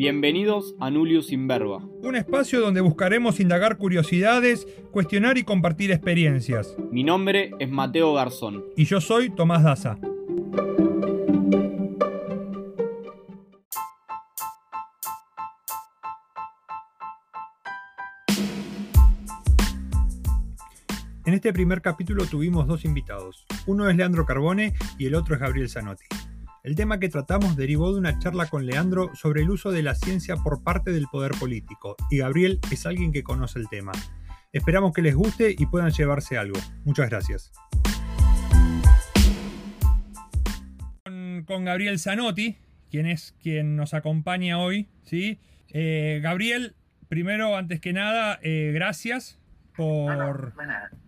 Bienvenidos a Nulius Inverba. Un espacio donde buscaremos indagar curiosidades, cuestionar y compartir experiencias. Mi nombre es Mateo Garzón. Y yo soy Tomás Daza. En este primer capítulo tuvimos dos invitados. Uno es Leandro Carbone y el otro es Gabriel Zanotti. El tema que tratamos derivó de una charla con Leandro sobre el uso de la ciencia por parte del poder político, y Gabriel es alguien que conoce el tema. Esperamos que les guste y puedan llevarse algo. Muchas gracias. Con, Gabriel Zanotti, quien es quien nos acompaña hoy, ¿sí? Eh, Gabriel, primero, antes que nada, eh, gracias por,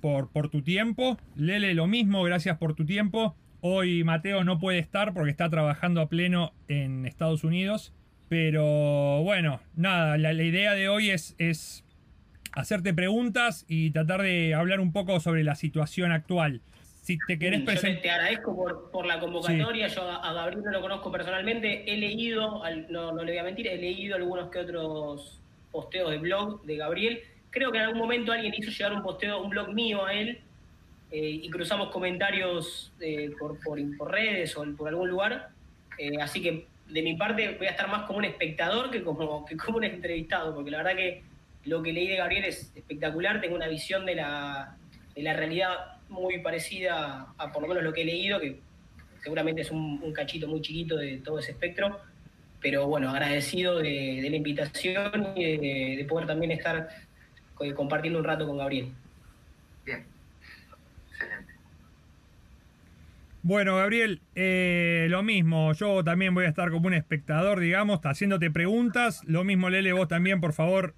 por, por, tu tiempo. Lele, lo mismo, gracias por tu tiempo. Hoy Mateo no puede estar porque está trabajando a pleno en Estados Unidos. Pero bueno, nada, la, idea de hoy es, es, hacerte preguntas y tratar de hablar un poco sobre la situación actual. Si te querés presentar. Te agradezco por, la convocatoria. Yo a, Gabriel no lo conozco personalmente. He leído, no, no le voy a mentir, he leído algunos que otros posteos de blog de Gabriel creo que en algún momento alguien hizo llegar un posteo, un blog mío a él, eh, y cruzamos comentarios eh, por, por, redes o por algún lugar. Eh, así que de mi parte voy a estar más como un espectador que como, que como un entrevistado, porque la verdad que lo que leí de Gabriel es espectacular, tengo una visión de la, de la realidad muy parecida a por lo menos lo que he leído, que seguramente es un, cachito muy chiquito de todo ese espectro, pero bueno, agradecido de, la invitación y de, de poder también estar compartiendo un rato con Gabriel. Bien, excelente. Bueno, Gabriel, eh, lo mismo, yo también voy a estar como un espectador, digamos, haciéndote preguntas. Lo mismo, Lele, vos también, por favor,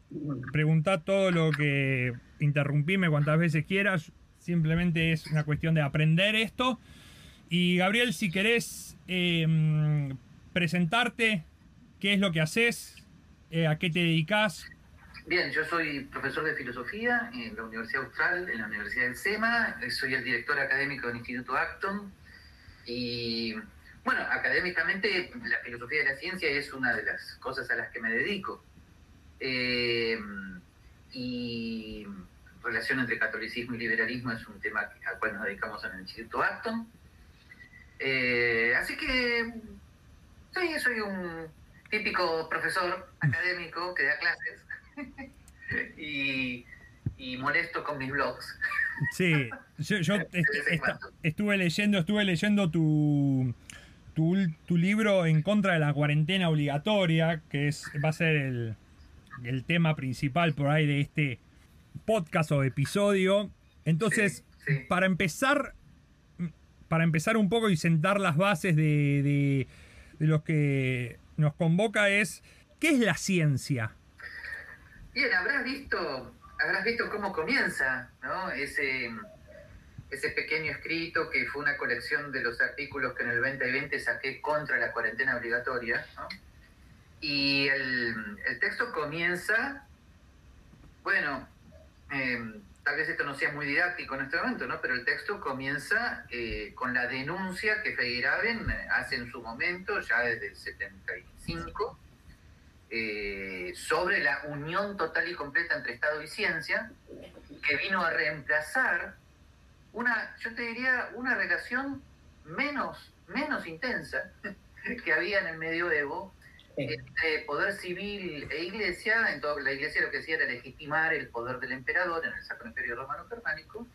preguntá todo lo que interrumpime cuantas veces quieras. Simplemente es una cuestión de aprender esto. Y Gabriel, si querés em, presentarte, qué es lo que haces, eh, a qué te dedicas, Bien, yo soy profesor de filosofía en la Universidad Austral, en la Universidad del SEMA, soy el director académico del Instituto Acton y bueno, académicamente la filosofía de la ciencia es una de las cosas a las que me dedico. Eh, y relación entre catolicismo y liberalismo es un tema al cual nos dedicamos en el Instituto Acton. Eh, así que soy, soy un típico profesor académico que da clases y, molesto con mis blogs. Sí, yo, estuve leyendo, estuve leyendo tu, tu, libro en contra de la cuarentena obligatoria, que es, va a ser el, tema principal por ahí de este podcast o episodio. Entonces, para empezar, para empezar un poco y sentar las bases de, de, de lo que nos convoca es, ¿qué es la ciencia? Bien, habrás visto, habrás visto cómo comienza ¿no? ese, pequeño escrito que fue una colección de los artículos que en el 2020 saqué contra la cuarentena obligatoria. ¿no? Y el, texto comienza, bueno, em, tal vez esto no sea muy didáctico en este momento, ¿no? pero el texto comienza eh, con la denuncia que Feyerabend hace en su momento, ya desde el 75, eh, sobre la unión total y completa entre Estado y ciencia, que vino a reemplazar una, yo te diría, una relación menos, menos intensa que había en el medioevo entre poder civil e iglesia. Entonces, la iglesia lo que hacía era legitimar el poder del emperador en el Sacro Imperio Romano Germánico.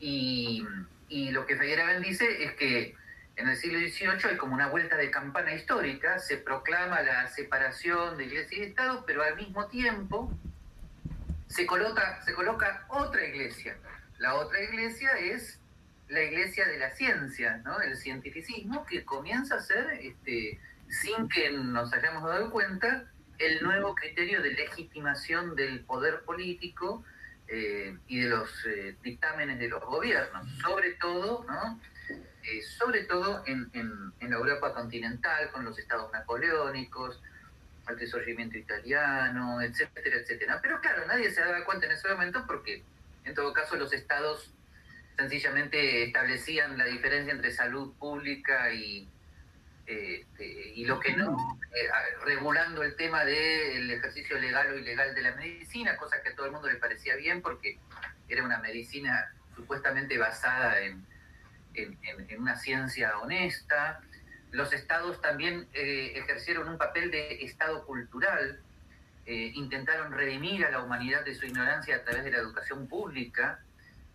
Y, y lo que Feyerabend dice es que en el siglo XVIII hay como una vuelta de campana histórica, se proclama la separación de iglesia y Estado, pero al mismo tiempo se coloca, se coloca otra iglesia. La otra iglesia es la iglesia de la ciencia, ¿no? el cientificismo, que comienza a ser, este, sin que nos hayamos dado cuenta, el nuevo criterio de legitimación del poder político eh, y de los eh, dictámenes de los gobiernos, sobre todo, ¿no? Eh, sobre todo en, la Europa continental, con los estados napoleónicos, el resurgimiento italiano, etcétera, etcétera. Pero claro, nadie se daba cuenta en ese momento porque, en todo caso, los estados sencillamente establecían la diferencia entre salud pública y, este, y lo que no, eh, regulando el tema del ejercicio legal o ilegal de la medicina, cosa que a todo el mundo le parecía bien porque era una medicina supuestamente basada en, en, una ciencia honesta. Los estados también eh, ejercieron un papel de estado cultural, eh, intentaron redimir a la humanidad de su ignorancia a través de la educación pública,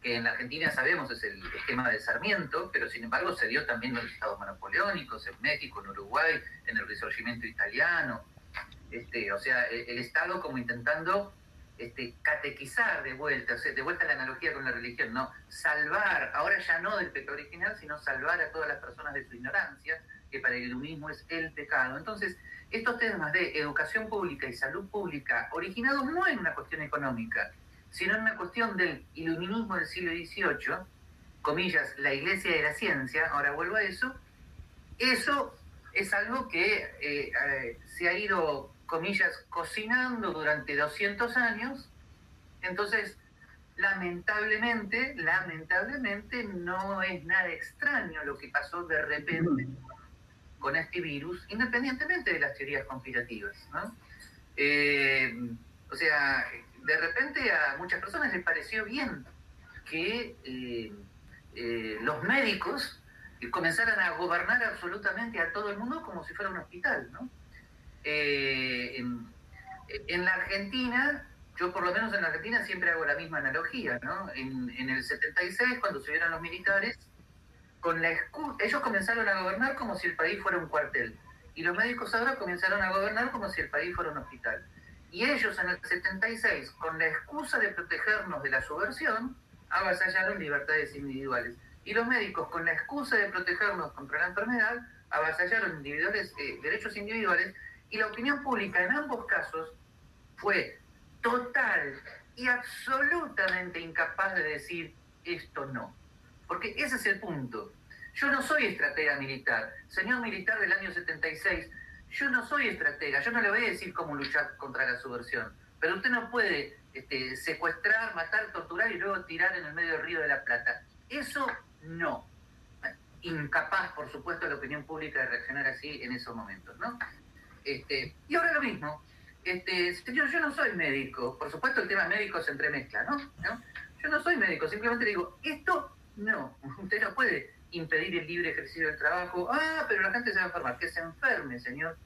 que en la Argentina sabemos es el esquema de Sarmiento, pero sin embargo se dio también en los estados napoleónicos, en México, en Uruguay, en el Risorgimento italiano. Este, o sea, el, Estado como intentando este, catequizar de vuelta, o sea, de vuelta la analogía con la religión, ¿no? Salvar, ahora ya no del pecado original, sino salvar a todas las personas de su ignorancia, que para el iluminismo es el pecado. Entonces, estos temas de educación pública y salud pública, originados no en una cuestión económica, sino en una cuestión del iluminismo del siglo XVIII, comillas, la iglesia de la ciencia, ahora vuelvo a eso, eso es algo que eh, eh, se ha ido, comillas, cocinando durante 200 años, entonces lamentablemente, lamentablemente no es nada extraño lo que pasó de repente con este virus, independientemente de las teorías conspirativas. ¿no? Eh, o sea, de repente a muchas personas les pareció bien que eh, eh, los médicos comenzaran a gobernar absolutamente a todo el mundo como si fuera un hospital. ¿no? Eh, en, la Argentina, yo por lo menos en la Argentina siempre hago la misma analogía. ¿no? En, en el 76, cuando subieron los militares, con la ellos comenzaron a gobernar como si el país fuera un cuartel. Y los médicos ahora comenzaron a gobernar como si el país fuera un hospital. Y ellos en el 76, con la excusa de protegernos de la subversión, avasallaron libertades individuales. Y los médicos, con la excusa de protegernos contra la enfermedad, avasallaron individuales, eh, derechos individuales. Y la opinión pública en ambos casos fue total y absolutamente incapaz de decir esto no. Porque ese es el punto. Yo no soy estratega militar. Señor militar del año 76, yo no soy estratega, yo no le voy a decir cómo luchar contra la subversión, pero usted no puede este, secuestrar, matar, torturar y luego tirar en el medio del río de la Plata. Eso no. Incapaz, por supuesto, la opinión pública de reaccionar así en esos momentos, ¿no? Este, y ahora lo mismo. Este, señor, yo no soy médico. Por supuesto, el tema médico se entremezcla, ¿no? ¿no? Yo no soy médico, simplemente digo, esto no. Usted no puede impedir el libre ejercicio del trabajo. Ah, pero la gente se va a enfermar. Que se enferme, señor.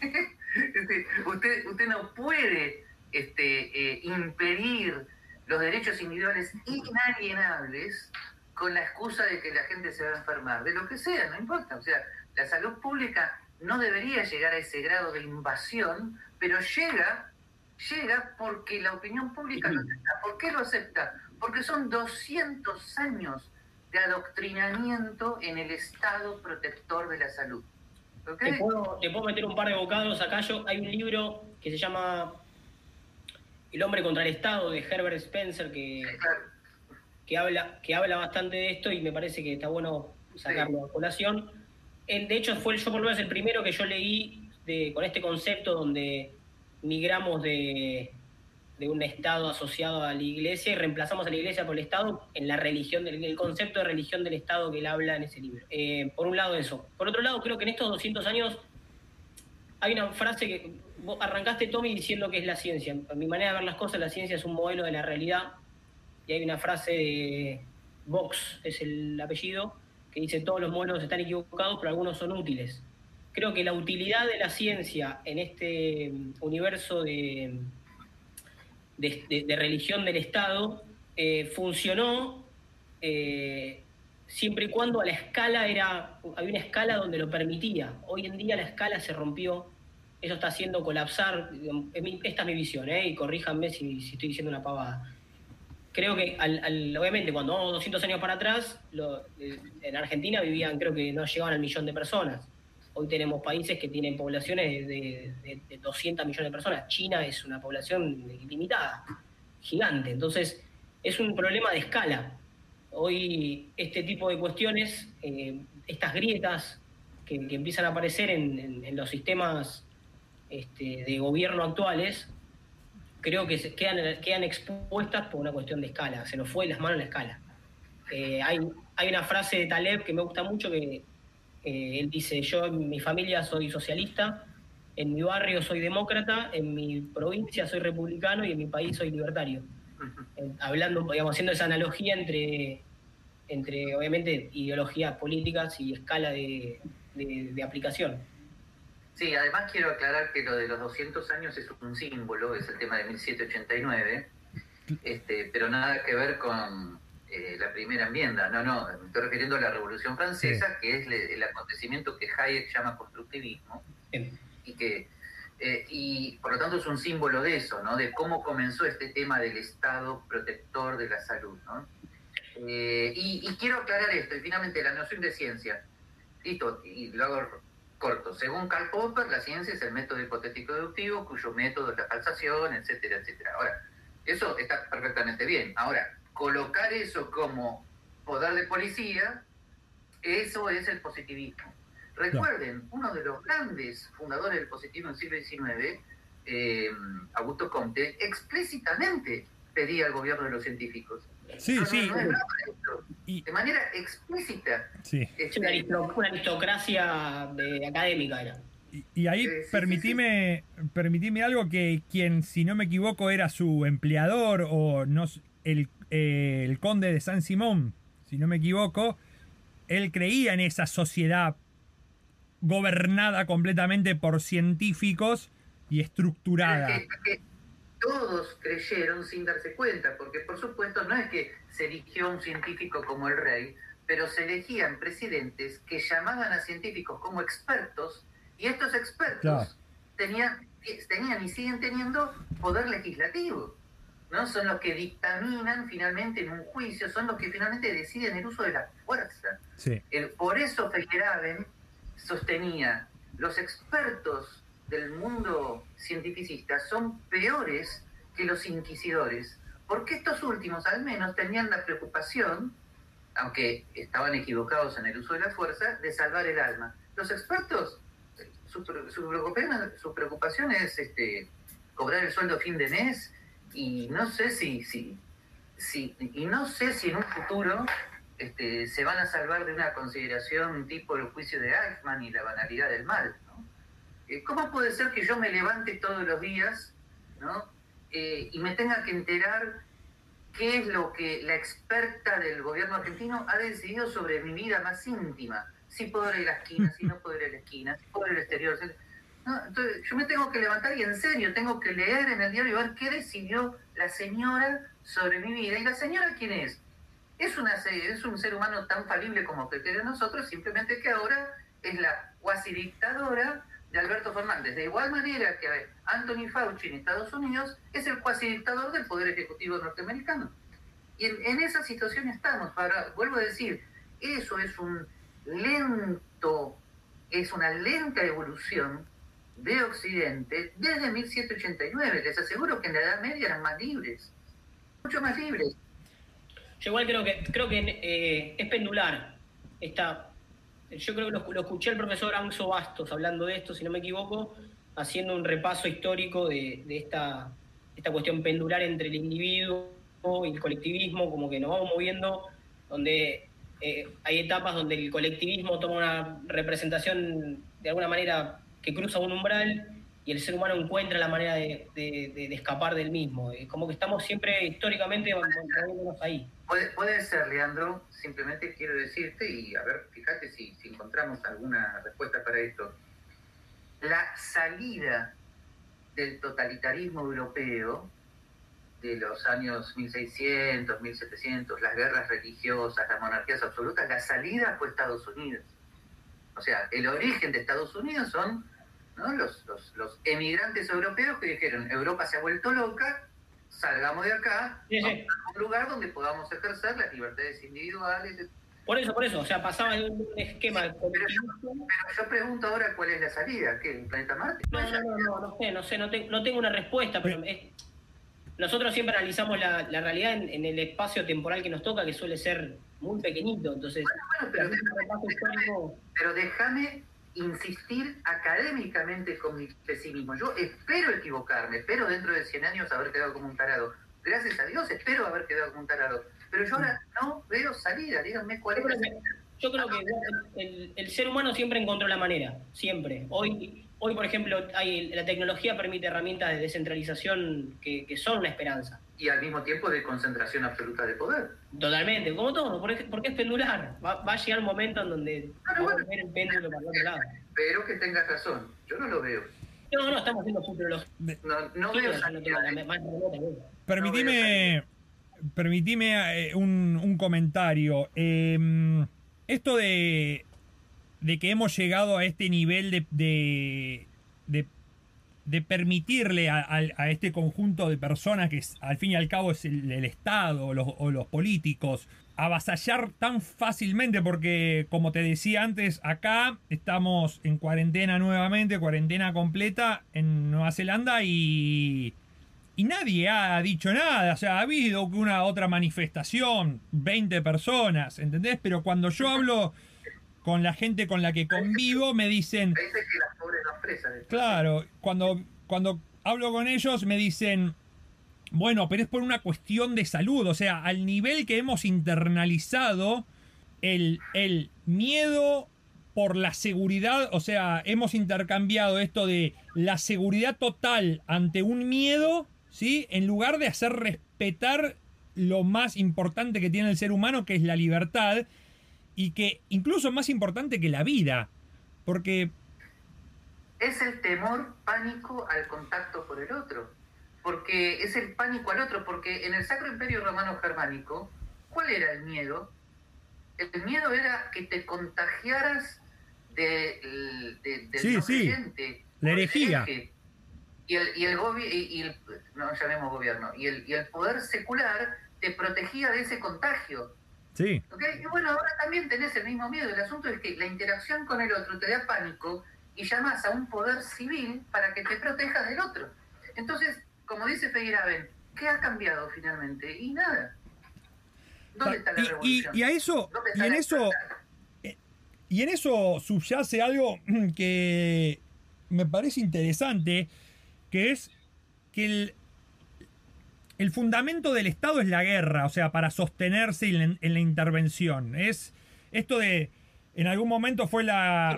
Este, usted, usted no puede este, eh, impedir los derechos individuales inalienables con la excusa de que la gente se va a enfermar, de lo que sea, no importa. O sea, la salud pública no debería llegar a ese grado de invasión, pero llega, llega porque la opinión pública lo acepta. ¿Por qué lo acepta? Porque son 200 años de adoctrinamiento en el Estado protector de la salud. ¿Te, puedo, meter un par de bocados acá. Yo, hay un libro que se llama El hombre contra el Estado de Herbert Spencer que, que, habla, que habla bastante de esto y me parece que está bueno sacarlo a colación. De hecho, fue yo por lo menos el primero que yo leí con este concepto donde migramos de, de un Estado asociado a la Iglesia y reemplazamos a la Iglesia por el Estado en la religión, el concepto de religión del Estado que él habla en ese libro. Eh, por un lado eso. Por otro lado, creo que en estos 200 años hay una frase que arrancaste, Tommy, diciendo que es la ciencia. A mi manera de ver las cosas, la ciencia es un modelo de la realidad. Y hay una frase de Vox, es el apellido, que dice todos los modelos están equivocados, pero algunos son útiles. Creo que la utilidad de la ciencia en este universo de, de, religión del Estado eh, funcionó eh, siempre y cuando a la escala era, había una escala donde lo permitía. Hoy en día la escala se rompió, eso está haciendo colapsar, esta es mi visión, ¿eh? y corríjanme si, estoy diciendo una pavada. Creo que, obviamente, cuando vamos 200 años para atrás, en Argentina vivían, creo que no llegaban al millón de personas. Hoy tenemos países que tienen poblaciones de, 200 millones de personas. China es una población ilimitada, gigante. Entonces, es un problema de escala. Hoy este tipo de cuestiones, eh, estas grietas que, empiezan a aparecer en, los sistemas este, de gobierno actuales, creo que se quedan, quedan expuestas por una cuestión de escala. Se nos fue las manos la escala. Eh, hay, hay una frase de Taleb que me gusta mucho que Eh, él dice, yo en mi familia soy socialista, en mi barrio soy demócrata, en mi provincia soy republicano y en mi país soy libertario. Eh, hablando, digamos, haciendo esa analogía entre, entre obviamente, ideologías políticas y escala de, de aplicación. Sí, además quiero aclarar que lo de los 200 años es un símbolo, es el tema de 1789, este, pero nada que ver con eh, la primera enmienda. No, no, me estoy refiriendo a la Revolución Francesa, que es el acontecimiento que Hayek llama constructivismo, y que eh, y por lo tanto es un símbolo de eso, ¿no? De cómo comenzó este tema del Estado protector de la salud, ¿no? Eh, y, y, quiero aclarar esto, y finalmente la noción de ciencia, listo, y lo hago corto. Según Karl Popper, la ciencia es el método hipotético deductivo, cuyo método es la falsación, etcétera, etcétera. Ahora, eso está perfectamente bien. Ahora, colocar eso como poder de policía, eso es el positivismo. Recuerden, uno de los grandes fundadores del positivismo en el siglo XIX, eh, Augusto Comte, explícitamente pedía al gobierno de los científicos. Sí, sí. de manera explícita. Sí. Es una, aristocracia de, académica era. Y, ahí permitime, algo que quien, si no me equivoco, era su empleador o no, el, eh, el conde de San Simón, si no me equivoco, él creía en esa sociedad gobernada completamente por científicos y estructurada todos creyeron sin darse cuenta, porque por supuesto no es que se eligió un científico como el rey, pero se elegían presidentes que llamaban a científicos como expertos, y estos expertos tenían, tenían y siguen teniendo poder legislativo. ¿no? Son los que dictaminan finalmente en un juicio, son los que finalmente deciden el uso de la fuerza. por eso Feyerabend sostenía, los expertos del mundo cientificista son peores que los inquisidores, porque estos últimos al menos tenían la preocupación, aunque estaban equivocados en el uso de la fuerza, de salvar el alma. Los expertos, su, preocupación, es este, cobrar el sueldo fin de mes y no sé si, si, si, y no sé si en un futuro este, se van a salvar de una consideración tipo el juicio de Eichmann y la banalidad del mal. Eh, ¿Cómo puede ser que yo me levante todos los días eh, y me tenga que enterar qué es lo que la experta del gobierno argentino ha decidido sobre mi vida más íntima? Si puedo ir a la esquina, si no puedo ir a la esquina, si puedo ir al exterior. entonces, yo me tengo que levantar y en serio tengo que leer en el diario y ver qué decidió la señora sobre mi vida. ¿Y la señora quién es? Es, una, es un ser humano tan falible como cualquiera de nosotros, simplemente que ahora es la cuasi dictadora de Alberto Fernández. De igual manera que Anthony Fauci en Estados Unidos es el cuasi dictador del Poder Ejecutivo norteamericano. Y en, esa situación estamos. Para, vuelvo a decir, eso es un lento, es una lenta evolución de Occidente desde 1789. Les aseguro que en la Edad Media eran más libres, mucho más libres. Yo igual creo que creo que eh, es pendular esta yo creo que lo, escuché al profesor Anso Bastos hablando de esto, si no me equivoco, haciendo un repaso histórico de, esta, esta cuestión pendular entre el individuo y el colectivismo, como que nos vamos moviendo, donde eh, hay etapas donde el colectivismo toma una representación de alguna manera que cruza un umbral y el ser humano encuentra la manera de, escapar del mismo. Es como que estamos siempre históricamente ahí. Puede, puede, ser, Leandro, simplemente quiero decirte, y a ver, fíjate si, si encontramos alguna respuesta para esto. La salida del totalitarismo europeo de los años 1600, 1700, las guerras religiosas, las monarquías absolutas, la salida fue Estados Unidos. O sea, el origen de Estados Unidos son los, los, emigrantes europeos que dijeron, Europa se ha vuelto loca, salgamos de acá, a un lugar donde podamos ejercer las libertades individuales. Por eso, por eso, o sea, pasaba en un esquema. Pero yo, pregunto ahora cuál es la salida, ¿qué? ¿El planeta Marte? No, no, no, no, sé, no sé, no, no tengo una respuesta, pero nosotros siempre analizamos la, la realidad en, el espacio temporal que nos toca, que suele ser muy pequeñito, entonces... pero déjame insistir académicamente con mi pesimismo. Yo espero equivocarme, espero dentro de 100 años haber quedado como un tarado. Gracias a Dios espero haber quedado como un tarado. Pero yo ahora no veo salida, díganme cuál es la salida. Yo creo que el, ser humano siempre encontró la manera, siempre. Hoy, hoy por ejemplo, hay, la tecnología permite herramientas de descentralización que, son una esperanza. Y al mismo tiempo de concentración absoluta de poder. Totalmente, como todo, porque, es pendular. Va, a llegar un momento en donde vamos a ver el péndulo para el otro lado. Pero que tengas razón, yo no lo veo. No, no, estamos haciendo futurología. No, no veo Permitime, permitime eh, un, un comentario. Eh, esto de, de que hemos llegado a este nivel de, de, permitirle a, este conjunto de personas, que al fin y al cabo es el, Estado o los, o los, políticos, avasallar tan fácilmente, porque como te decía antes, acá estamos en cuarentena nuevamente, cuarentena completa en Nueva Zelanda y y nadie ha dicho nada. O sea, ha habido una otra manifestación, 20 personas, ¿entendés? Pero cuando yo hablo con la gente con la que convivo, me dicen. Claro, cuando, cuando hablo con ellos, me dicen. Bueno, pero es por una cuestión de salud. O sea, al nivel que hemos internalizado el, el miedo por la seguridad, o sea, hemos intercambiado esto de la seguridad total ante un miedo ¿sí? En lugar de hacer respetar lo más importante que tiene el ser humano, que es la libertad, y que incluso más importante que la vida, porque... Es el temor, pánico al contacto por el otro, porque es el pánico al otro, porque en el Sacro Imperio Romano Germánico, ¿cuál era el miedo? El miedo era que te contagiaras de, del sí, sí. La herejía y el, y el, y el no llamemos gobierno, y el, y el poder secular te protegía de ese contagio. Sí. Y bueno, ahora también tenés el mismo miedo. El asunto es que la interacción con el otro te da pánico y llamas a un poder civil para que te proteja del otro. Entonces, como dice Feyerabend, ¿qué ha cambiado finalmente? Y nada. ¿Dónde está la revolución? Y, a eso, y en eso, eh, y en eso subyace algo que me parece interesante que es que el, el fundamento del Estado es la guerra, o sea, para sostenerse en, la intervención. Es esto de, en algún momento fue la...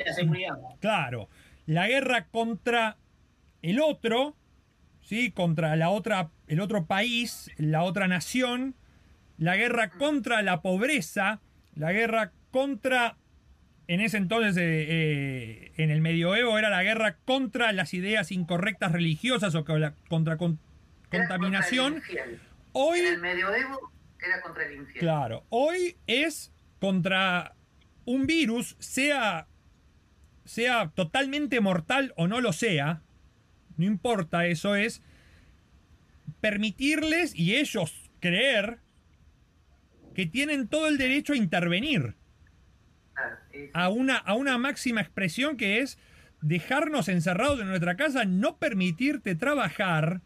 Claro, la guerra contra el otro, ¿sí? Contra la otra, el otro país, la otra nación, la guerra contra la pobreza, la guerra contra en ese entonces, eh, eh, en el medioevo, era la guerra contra las ideas incorrectas religiosas o contra contaminación. Hoy, en el medioevo era contra el infierno. Claro, hoy es contra un virus, sea, sea totalmente mortal o no lo sea, no importa, eso es permitirles y ellos creer que tienen todo el derecho a intervenir a una, a una máxima expresión que es dejarnos encerrados en nuestra casa, no permitirte trabajar,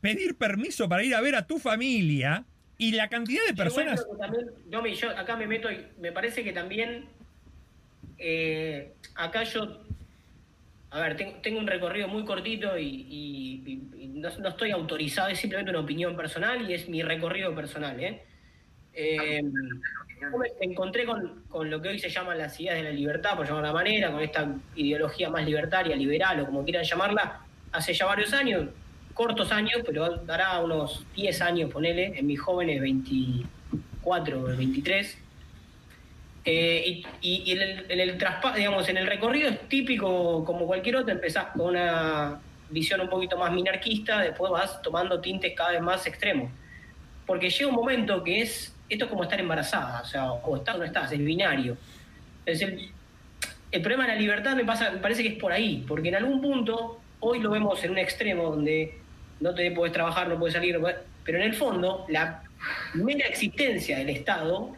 pedir permiso para ir a ver a tu familia y la cantidad de personas... yo, acá me meto y me parece que también eh, acá yo... A ver, tengo, un recorrido muy cortito y, no, estoy autorizado, es simplemente una opinión personal y es mi recorrido personal. ¿eh? eh me encontré con, con, lo que hoy se llaman las ideas de la libertad, por llamarla manera, con esta ideología más libertaria, liberal o como quieran llamarla, hace ya varios años, cortos años, pero dará unos 10 años, ponele, en mis jóvenes 24 o 23. y, en el, en el digamos, en el recorrido es típico como cualquier otro, empezás con una visión un poquito más minarquista, después vas tomando tintes cada vez más extremos. Porque llega un momento que es esto es como estar embarazada, o sea, o estás o no estás, es binario. Es el, problema de la libertad me, pasa, me parece que es por ahí, porque en algún punto, hoy lo vemos en un extremo donde no te puedes trabajar, no puedes salir, pero en el fondo, la mera existencia del Estado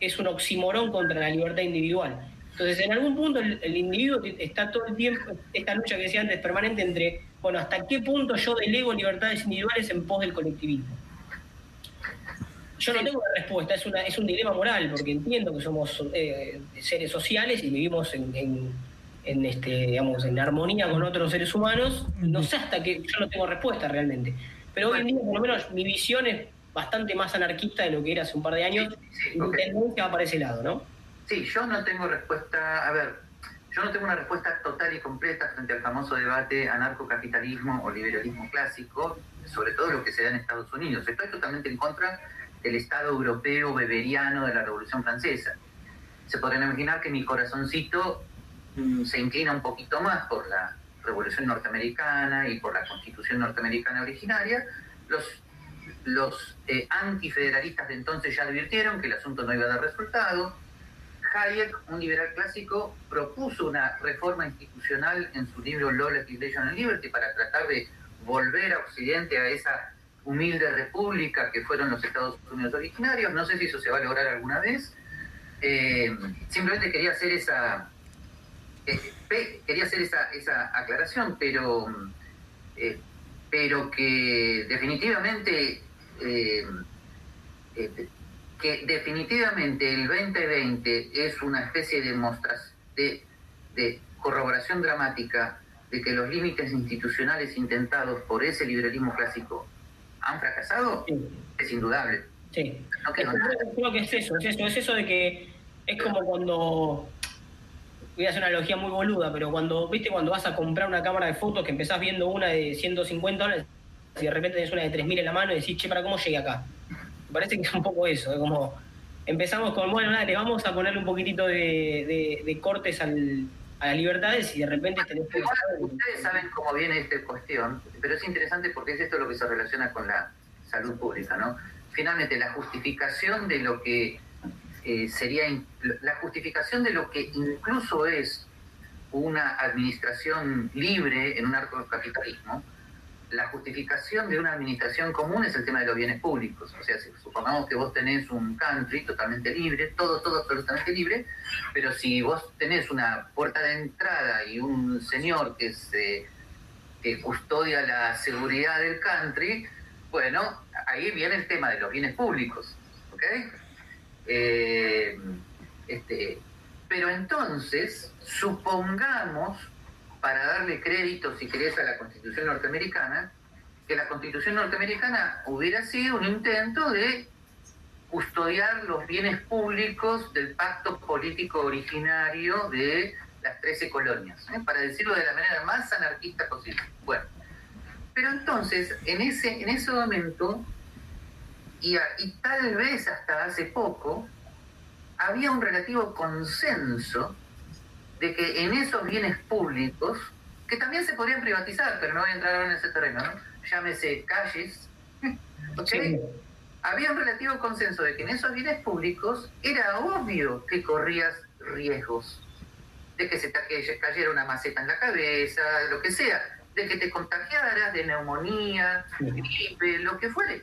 es un oximorón contra la libertad individual. Entonces, en algún punto el, individuo está todo el tiempo, esta lucha que decía antes, permanente entre, bueno, hasta qué punto yo delego libertades individuales en pos del colectivismo. Yo no tengo una respuesta, es, una, es un dilema moral, porque entiendo que somos eh, seres sociales y vivimos en, en, este, digamos, en armonía con otros seres humanos. No sé hasta qué, yo no tengo respuesta realmente. Pero hoy en día, por lo menos, mi visión es bastante más anarquista de lo que era hace un par de años. y tendencia va para ese lado, ¿no? Sí, yo no tengo respuesta. A ver, yo no tengo una respuesta total y completa frente al famoso debate anarcocapitalismo o liberalismo clásico, sobre todo lo que se da en Estados Unidos. Estoy totalmente en contra del Estado europeo beberiano de la Revolución Francesa. Se podrían imaginar que mi corazoncito se inclina un poquito más por la Revolución Norteamericana y por la Constitución Norteamericana originaria. Los, los eh, antifederalistas de entonces ya advirtieron que el asunto no iba a dar resultado Hayek, un liberal clásico, propuso una reforma institucional en su libro Law, Legislation and Liberty para tratar de volver a Occidente a esa humilde república que fueron los Estados Unidos originarios. No sé si eso se va a lograr alguna vez. Eh, simplemente quería hacer esa eh, quería hacer esa, esa aclaración, pero eh, pero que definitivamente que definitivamente el 2020 es una especie de muestras de, de corroboración dramática de que los límites institucionales intentados por ese liberalismo clásico han fracasado, es indudable. Sí. creo que es eso, es eso, es eso de que es como cuando voy a hacer una analogía muy boluda, pero cuando, viste, cuando vas a comprar una cámara de fotos que empezás viendo una de 150 dólares y de repente tenés una de 3.000 en la mano y decís, che, ¿para cómo llegué acá? parece que es un poco eso, es como empezamos con, bueno, nada, le vamos a ponerle un poquitito de, cortes al, a las libertades y de repente tenés que... Ustedes saben cómo viene esta cuestión, pero es interesante porque es esto lo que se relaciona con la salud pública, ¿no? Finalmente, la justificación de lo que eh, sería, la justificación de lo que incluso es una administración libre en un arcocapitalismo, la justificación de una administración común es el tema de los bienes públicos. O sea, si supongamos que vos tenés un country totalmente libre, todo, todo absolutamente libre, pero si vos tenés una puerta de entrada y un señor que, se, que custodia la seguridad del country, bueno, ahí viene el tema de los bienes públicos. ¿Ok? Eh, este, pero entonces, supongamos para darle crédito, si querés, a la Constitución norteamericana, que la Constitución norteamericana hubiera sido un intento de custodiar los bienes públicos del pacto político originario de las 13 colonias, ¿eh? para decirlo de la manera más anarquista posible. Bueno, pero entonces, en ese, en ese momento, y, y tal vez hasta hace poco, había un relativo consenso de que en esos bienes públicos, que también se podrían privatizar, pero no voy a entrar ahora en ese terreno, ¿no? llámese calles, había un relativo consenso de que en esos bienes públicos era obvio que corrías riesgos, de que se te cayera una maceta en la cabeza, lo que sea, de que te contagiaras de neumonía, gripe, lo que fuere.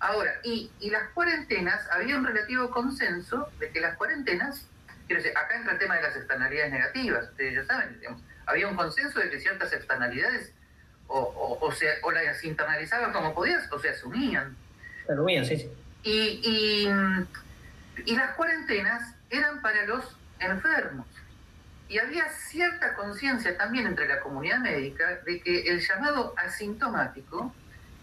Ahora, y, y las cuarentenas, había un relativo consenso de que las cuarentenas Quiero decir, acá entra el tema de las externalidades negativas. Ustedes ya saben, había un consenso de que ciertas externalidades o, o, se, o las internalizaban como podías o se asumían. Se asumían, sí, sí. Y, y, las cuarentenas eran para los enfermos. Y había cierta conciencia también entre la comunidad médica de que el llamado asintomático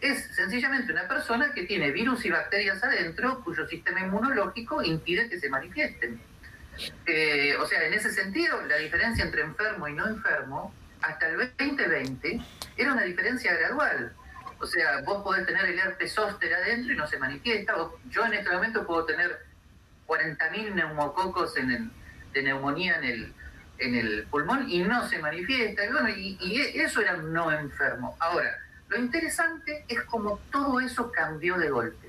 es sencillamente una persona que tiene virus y bacterias adentro cuyo sistema inmunológico impide que se manifiesten. Eh, o sea, en ese sentido, la diferencia entre enfermo y no enfermo, hasta el 2020, era una diferencia gradual. O sea, vos podés tener el herpes zóster adentro y no se manifiesta. yo en este momento puedo tener 40.000 neumococos de neumonía en el, en el pulmón y no se manifiesta. Y, bueno, y, y eso era no enfermo. Ahora, lo interesante es cómo todo eso cambió de golpe.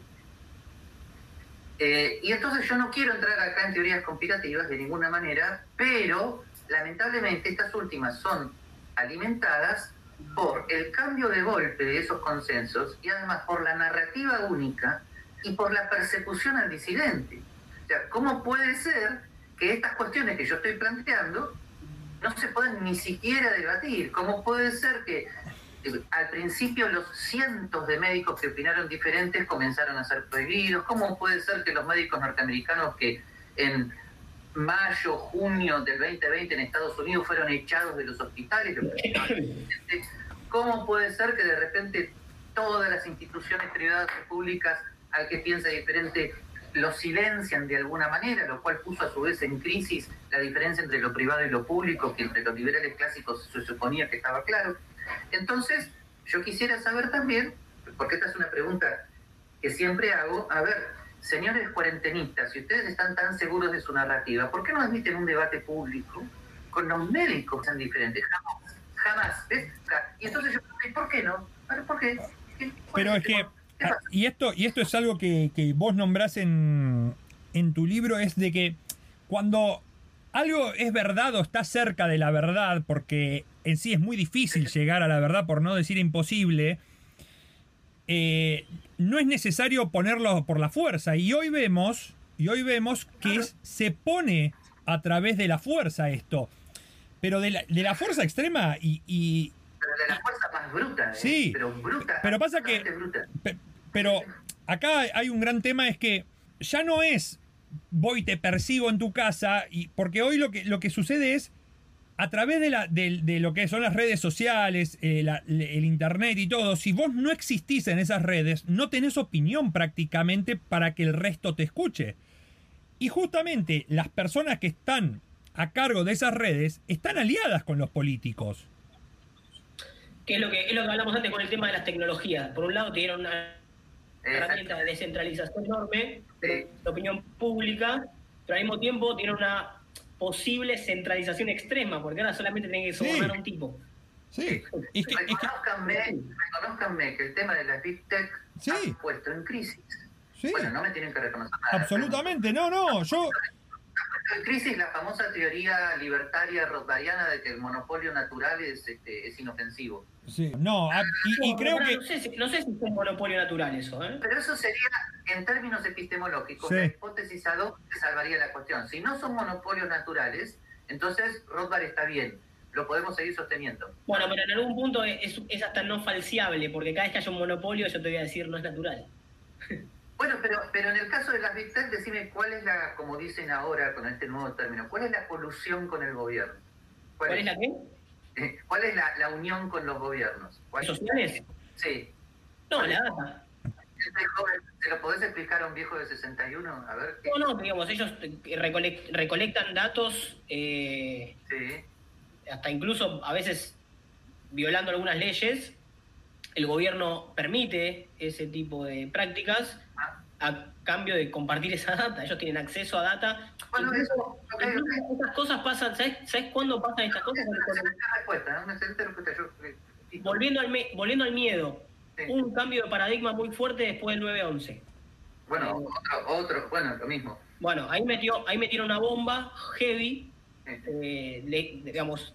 Eh, y entonces yo no quiero entrar acá en teorías conspirativas de ninguna manera, pero lamentablemente estas últimas son alimentadas por el cambio de golpe de esos consensos y además por la narrativa única y por la persecución al disidente. O sea, ¿cómo puede ser que estas cuestiones que yo estoy planteando no se puedan ni siquiera debatir? ¿Cómo puede ser que al principio los cientos de médicos que opinaron diferentes comenzaron a ser prohibidos. ¿Cómo puede ser que los médicos norteamericanos que en mayo, junio del 2020 en Estados Unidos fueron echados de los hospitales? ¿Cómo puede ser que de repente todas las instituciones privadas y públicas al que piensa diferente lo silencian de alguna manera, lo cual puso a su vez en crisis la diferencia entre lo privado y lo público, que entre los liberales clásicos se suponía que estaba claro. Entonces, yo quisiera saber también, porque esta es una pregunta que siempre hago, a ver, señores cuarentenistas, si ustedes están tan seguros de su narrativa, ¿por qué no admiten un debate público con los médicos que sean diferentes? Jamás, jamás, ¿ves? Y entonces yo, ¿por qué no? ¿Por qué? Pero es que, ah, y esto, y esto es algo que, que vos nombrás en, en tu libro, es de que cuando algo es verdad o está cerca de la verdad, porque en sí es muy difícil llegar a la verdad, por no decir imposible, eh, no es necesario ponerlo por la fuerza. Y hoy vemos, y hoy vemos que se pone a través de la fuerza esto. Pero de la, de la fuerza extrema y, Pero de la fuerza más bruta. ¿eh? Sí. Pero bruta. Pero pasa que... pero acá hay un gran tema, es que ya no es voy te persigo en tu casa, y, porque hoy lo que, lo que sucede es a través de, la, de, lo que son las redes sociales, eh, el internet y todo, si vos no existís en esas redes, no tenés opinión prácticamente para que el resto te escuche. Y justamente las personas que están a cargo de esas redes están aliadas con los políticos. Que es lo que, es lo que hablamos antes con el tema de las tecnologías. Por un lado, tienen una herramienta de descentralización enorme de la opinión pública, pero al mismo tiempo tiene una posible centralización extrema, porque ahora solamente tienen que sobornar a un tipo. Sí. Y que, reconozcanme, que el tema de la Big Tech sí. ha puesto en crisis. Sí. Bueno, no me tienen que reconocer nada. Absolutamente, no, no, yo... En crisis la famosa teoría libertaria rothbariana de que el monopolio natural es, este, es inofensivo. Sí, no, y, creo que... No sé, si, no sé si es un monopolio natural eso, ¿eh? Pero eso sería, en términos epistemológicos, la hipótesis ad hoc que salvaría la cuestión. Si no son monopolios naturales, entonces Rothbard está bien. Lo podemos seguir sosteniendo. Bueno, pero en algún punto es, es hasta no falseable, porque cada vez que haya un monopolio, yo te voy a decir, no es natural. Bueno, pero, pero en el caso de las Big Tech, decime cuál es la, como dicen ahora con este nuevo término, cuál es la colusión con el gobierno. ¿Cuál, es la qué? ¿Cuál es la, unión con los gobiernos? ¿Sociales? Sí. No, la data. ¿Se lo podés explicar a un viejo de 61? A ver. No, no, digamos, ellos recolectan datos, eh, sí. hasta incluso a veces violando algunas leyes, el gobierno permite ese tipo de prácticas. A cambio de compartir esa data. Ellos tienen acceso a data. Bueno, eso, Estas cosas pasan, ¿sabes, ¿sabes cuándo pasan estas cosas? volviendo, al volviendo al miedo, un cambio de paradigma muy fuerte después del 9-11. Bueno, otro, otro, bueno, lo mismo. Bueno, ahí, metió, ahí metieron una bomba heavy, eh, digamos,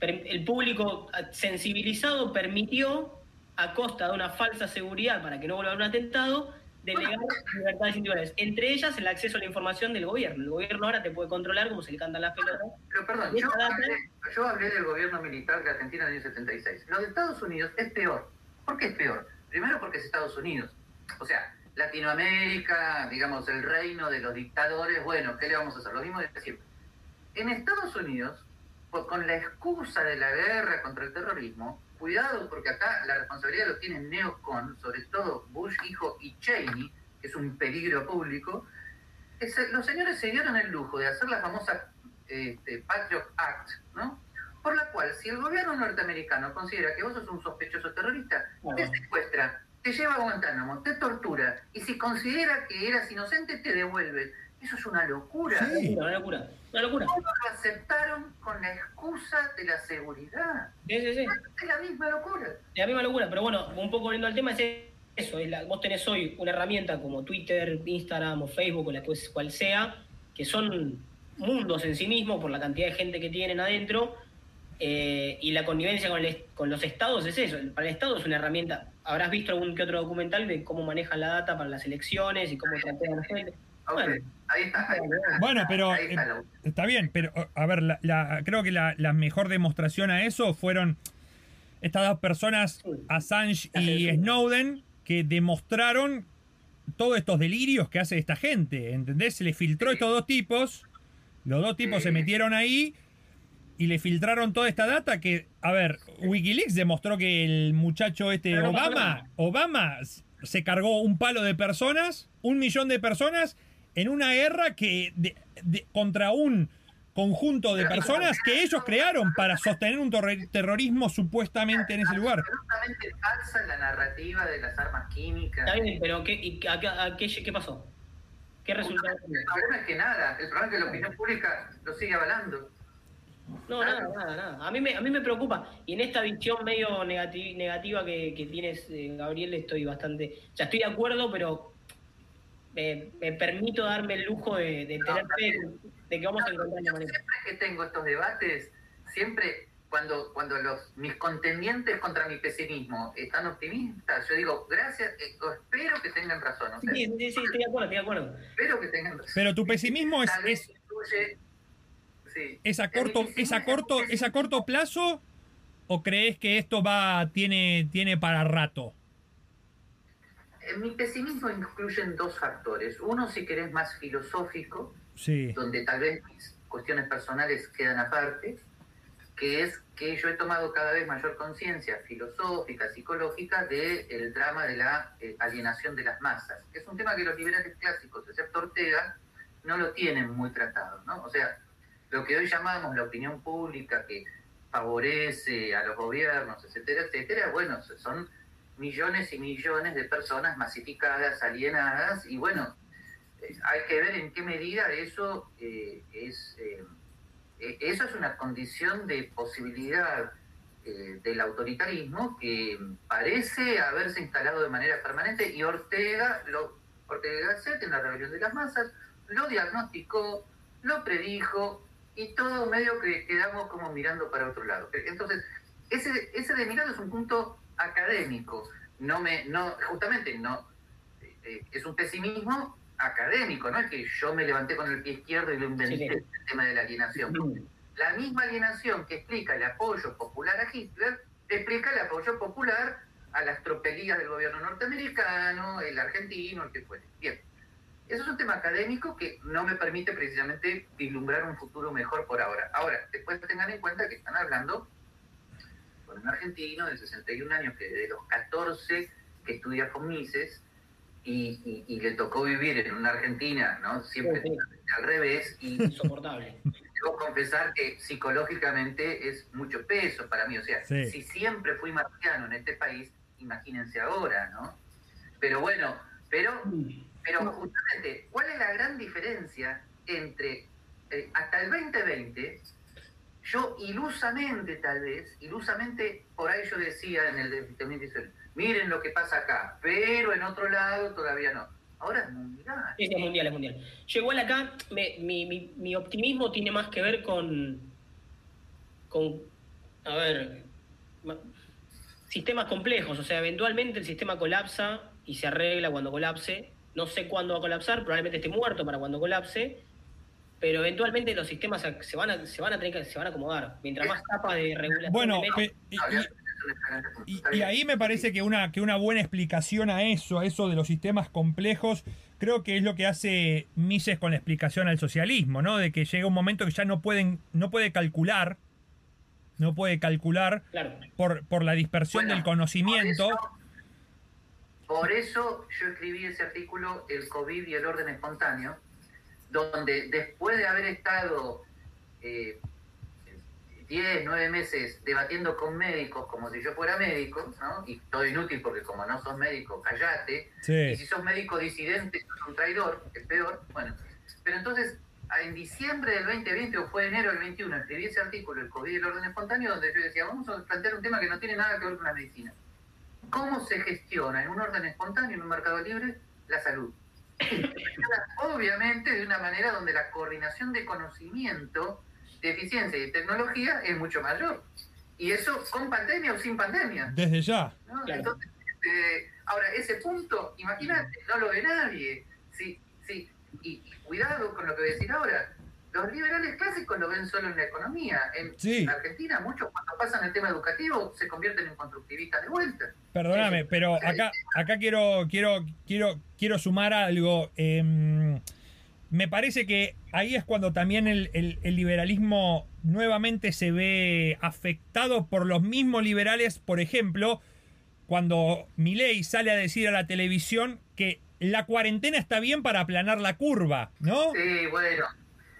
el público sensibilizado permitió, a costa de una falsa seguridad para que no vuelva a un atentado, delegar libertades individuales, entre ellas el acceso a la información del gobierno. El gobierno ahora te puede controlar como se le cantan las pelotas. Pero perdón, yo hablé, del gobierno militar de Argentina en el año 76. Lo de Estados Unidos es peor. ¿Por qué es peor? Primero porque es Estados Unidos. O sea, Latinoamérica, digamos, el reino de los dictadores, bueno, ¿qué le vamos a hacer? Lo mismo de siempre. En Estados Unidos, con la excusa de la guerra contra el terrorismo, cuidado porque acá la responsabilidad lo tienen neocon, sobre todo Bush hijo y Cheney, que es un peligro público. los señores se dieron el lujo de hacer la famosa este, Patriot Act, ¿no? Por la cual, si el gobierno norteamericano considera que vos sos un sospechoso terrorista, te secuestra, te lleva a Guantánamo, te tortura, y si considera que eras inocente, te devuelve. Eso es una locura. Sí, una locura. Una locura. Todos lo aceptaron con la excusa de la seguridad. Sí, sí, sí. Es la misma locura. Es la misma locura, pero bueno, un poco volviendo al tema, es eso. Es la, vos tenés hoy una herramienta como Twitter, Instagram o Facebook o la cual sea, que son mundos en sí mismos por la cantidad de gente que tienen adentro. Eh, y la connivencia con, con los estados es eso. Para el estado es una herramienta. Habrás visto algún que otro documental de cómo manejan la data para las elecciones y cómo tratean a la gente bueno, pero eh, está, bien, pero a ver, la, creo que la, mejor demostración a eso fueron estas dos personas, Assange y Snowden, que demostraron todos estos delirios que hace esta gente, ¿entendés? Se le filtró estos dos tipos, los dos tipos se metieron ahí y le filtraron toda esta data que, a ver, Wikileaks demostró que el muchacho este, Obama, Obama se cargó un palo de personas, un millón de personas, en una guerra que de- de- contra un conjunto de personas que ellos crearon para sostener un terrorismo supuestamente en ese lugar. Absolutamente falsa la narrativa de las armas químicas. Está bien, pero ¿qué, y a, qué- a qué, qué pasó? ¿Qué resultado? El problema es que nada, el problema es que la opinión pública lo sigue avalando. No, nada, nada, nada. A mí me, a mí me preocupa. Y en esta visión medio negati- negativa que, que tienes, eh, Gabriel, estoy bastante. Ya estoy de acuerdo, pero me, me permito darme el lujo de, de tener fe de que vamos a encontrar la manera. siempre que tengo estos debates, siempre cuando, cuando los mis contendientes contra mi pesimismo están optimistas, yo digo, gracias, eh, o espero que tengan razón. o sea, Sí, sí, sí, estoy de acuerdo, estoy de acuerdo. Espero que tengan razón. Pero tu pesimismo es, es, sí. es a corto, es a corto, es a corto plazo o crees que esto va, tiene, tiene para rato? Mi pesimismo incluyen dos factores. Uno, si querés, más filosófico, Sí. donde tal vez mis cuestiones personales quedan aparte, que es que yo he tomado cada vez mayor conciencia filosófica, psicológica, del drama de la eh, alienación de las masas, que es un tema que los liberales clásicos, excepto Ortega, no lo tienen muy tratado, ¿no? O sea, lo que hoy llamamos la opinión pública que favorece a los gobiernos, etcétera, etcétera, bueno, son millones y millones de personas masificadas, alienadas, y bueno, eh, hay que ver en qué medida eso eh, es eh, eh, eso es una condición de posibilidad eh, del autoritarismo que parece haberse instalado de manera permanente y Ortega lo Ortega Gasset en la rebelión de las masas lo diagnosticó, lo predijo y todo medio que quedamos como mirando para otro lado. Entonces, ese, ese de mirado es un punto académico, no me, no, justamente no, eh, eh, es un pesimismo académico, no es que yo me levanté con el pie izquierdo y lo inventé Sí, el tema de la alienación. La misma alienación que explica el apoyo popular a Hitler, explica el apoyo popular a las tropelías del gobierno norteamericano, el argentino, el que fuere. Bien, eso es un tema académico que no me permite precisamente vislumbrar un futuro mejor por ahora. Ahora, después tengan en cuenta que están hablando un argentino de 61 años que de los 14 que estudia con Mises y, y- y le tocó vivir en una Argentina, ¿no? Siempre Sí, al revés y Insoportable. debo confesar que psicológicamente es mucho peso para mí. O sea, Sí. si siempre fui marciano en este país, imagínense ahora, ¿no? Pero bueno, pero, pero justamente, ¿cuál es la gran diferencia entre eh, hasta el 2020? Yo ilusamente, tal vez, ilusamente, por ahí yo decía en el de 2018, miren lo que pasa acá, pero en otro lado todavía no. Ahora es mundial. Es mundial, es mundial. Yo igual acá, me- mi, mi- mi optimismo tiene más que ver con, con, a ver, ma- sistemas complejos. O sea, eventualmente el sistema colapsa y se arregla cuando colapse. No sé cuándo va a colapsar, probablemente esté muerto para cuando colapse. Pero eventualmente los sistemas se- van a, se van a tener que se van a acomodar. Mientras más capas de regulación Bueno, y- ahí me parece que una, que una buena explicación a eso, a eso de los sistemas complejos, creo que es lo que hace Mises con la explicación al socialismo, ¿no? De que llega un momento que ya no pueden, no puede calcular, no puede calcular claro. por, por la dispersión Bueno, del conocimiento. Por eso, por eso yo escribí ese artículo, El COVID y el orden espontáneo, donde después de haber estado eh, 10, 9 meses debatiendo con médicos como si yo fuera médico, ¿no? y todo inútil porque como no sos médico, callate, y si sos médico disidente, sos un traidor, es peor. Bueno, pero entonces, en diciembre del 2020 o fue enero del 21, escribí ese artículo, El COVID y el orden espontáneo, donde yo decía, vamos a plantear un tema que no tiene nada que ver con la medicina. ¿Cómo se gestiona en un orden espontáneo, en un mercado libre, la salud? Obviamente de una manera donde la coordinación de conocimiento, de eficiencia y de tecnología es mucho mayor. Y eso con pandemia o sin pandemia. desde ya. ¿no? Claro. Entonces, este, ahora, ese punto, imagínate, no lo ve nadie. Sí, sí. Y, y cuidado con lo que voy a decir ahora. Los liberales clásicos lo ven solo en la economía. En Sí. Argentina, muchos cuando pasan el tema educativo se convierten en constructivistas de vuelta. Perdóname, pero acá, acá quiero, quiero, quiero, quiero sumar algo. Em, me parece que ahí es cuando también el, el- el liberalismo nuevamente se ve afectado por los mismos liberales, por ejemplo, cuando Milei sale a decir a la televisión que la cuarentena está bien para aplanar la curva, ¿no? Sí, bueno.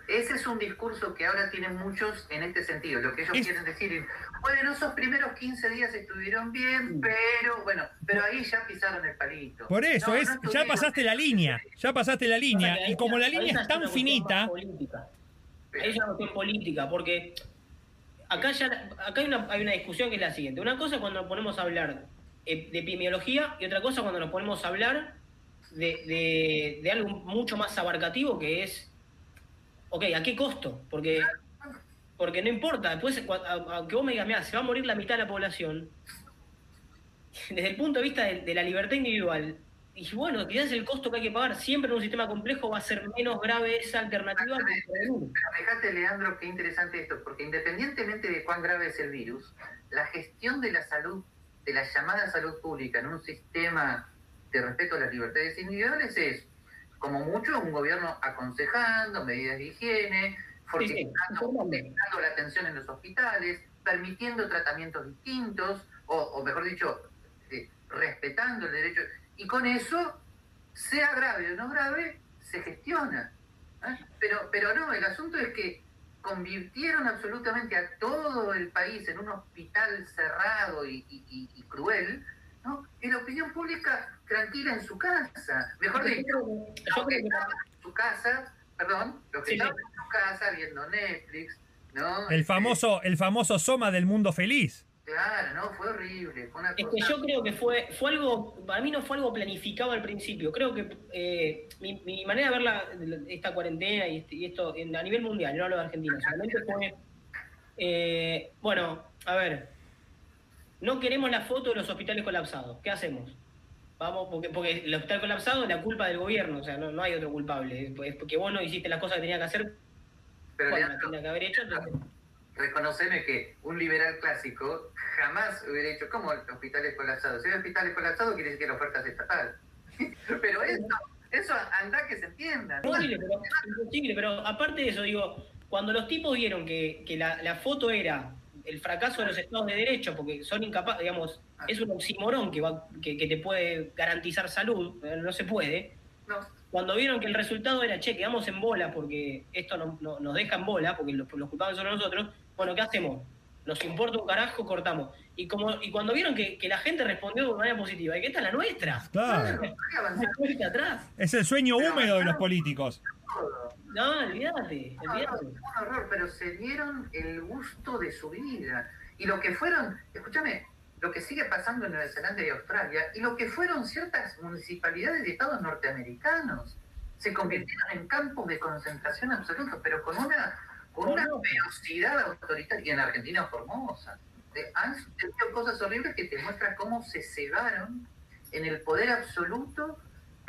Ese es un discurso que ahora tienen muchos en este sentido. Lo que ellos Es- quieren decir es, bueno, esos primeros 15 días estuvieron bien, pero bueno, pero ahí ya pisaron el palito. Por eso, No, es, no ya pasaste la línea, ya pasaste la línea, y como la línea es tan finita, política. Ahí es una cuestión política, porque acá ya acá hay una, hay una discusión que es la siguiente. Una cosa es cuando nos ponemos a hablar eh, de epidemiología y otra cosa cuando nos ponemos a hablar de, de- de algo mucho más abarcativo que es, ok, ¿a qué costo? Porque, porque no importa, después, aunque vos me digas, mira, se va a morir la mitad de la población, desde el punto de vista de, de la libertad individual, y bueno, quizás el costo que hay que pagar siempre en un sistema complejo va a ser menos grave esa alternativa que. Pero fíjate, Leandro, qué interesante esto, porque independientemente de cuán grave es el virus, la gestión de la salud, de la llamada salud pública en un sistema de respeto a las libertades individuales es, como mucho, un gobierno aconsejando medidas de higiene, fortificando, aumentando la atención en los hospitales, permitiendo tratamientos distintos, o, o mejor dicho, eh, respetando el derecho. Y con eso, sea grave o no grave, se gestiona. ¿eh? Pero, pero no, el asunto es que convirtieron absolutamente a todo el país en un hospital cerrado y, y- y- y cruel, ¿no? y la opinión pública tranquila en su casa. Mejor dicho, yo los que creo que- estaban en su casa, perdón, los que Sí, en su casa viendo Netflix, ¿no? el Este, famoso, el famoso Soma del mundo feliz. Claro, no, fue horrible, fue una Es cosa... que yo creo que fue, fue algo, para mí no fue algo planificado al principio. Creo que eh, mi, mi manera de ver la- esta cuarentena y, este- y esto en- a nivel mundial, no hablo de Argentina, solamente fue, eh, bueno, a ver, no queremos la foto de los hospitales colapsados. ¿Qué hacemos? Vamos, porque, porque el hospital colapsado es la culpa del gobierno, o sea, no, no hay otro culpable. Es porque vos no hiciste las cosas que tenías que hacer, Pero bueno, Leandro, que haber hecho, entonces... reconoceme que un liberal clásico jamás hubiera hecho como hospitales colapsados. Si hay hospitales colapsados, quiere decir que la oferta es estatal. Pero eso, eso anda que se entienda. ¿no? Imposible, pero, imposible, pero aparte de eso, digo, cuando los tipos vieron que, que la, la foto era el fracaso de los estados de derecho, porque son incapaces, digamos, es un oxímoron que, va, que, que te puede garantizar salud, eh, no se puede. No, Cuando vieron que el resultado era, che, quedamos en bola porque esto no- no- nos deja en bola, porque los, los culpables son nosotros, bueno, ¿qué hacemos? Nos importa un carajo, cortamos. Y como y cuando vieron que, que la gente respondió de manera positiva, y que esta es la nuestra, Claro. atrás. Es el sueño húmedo de los políticos. No, olvídate, No, no, olvídate. un horror, pero se dieron el gusto de su vida. Y lo que fueron, escúchame, lo que sigue pasando en Nueva Zelanda y Australia, y lo que fueron ciertas municipalidades y estados norteamericanos, se convirtieron en campos de concentración absolutos, pero con una, con una velocidad autoritaria, y en Argentina Formosa. Han sucedido cosas horribles que te muestran cómo se cegaron en el poder absoluto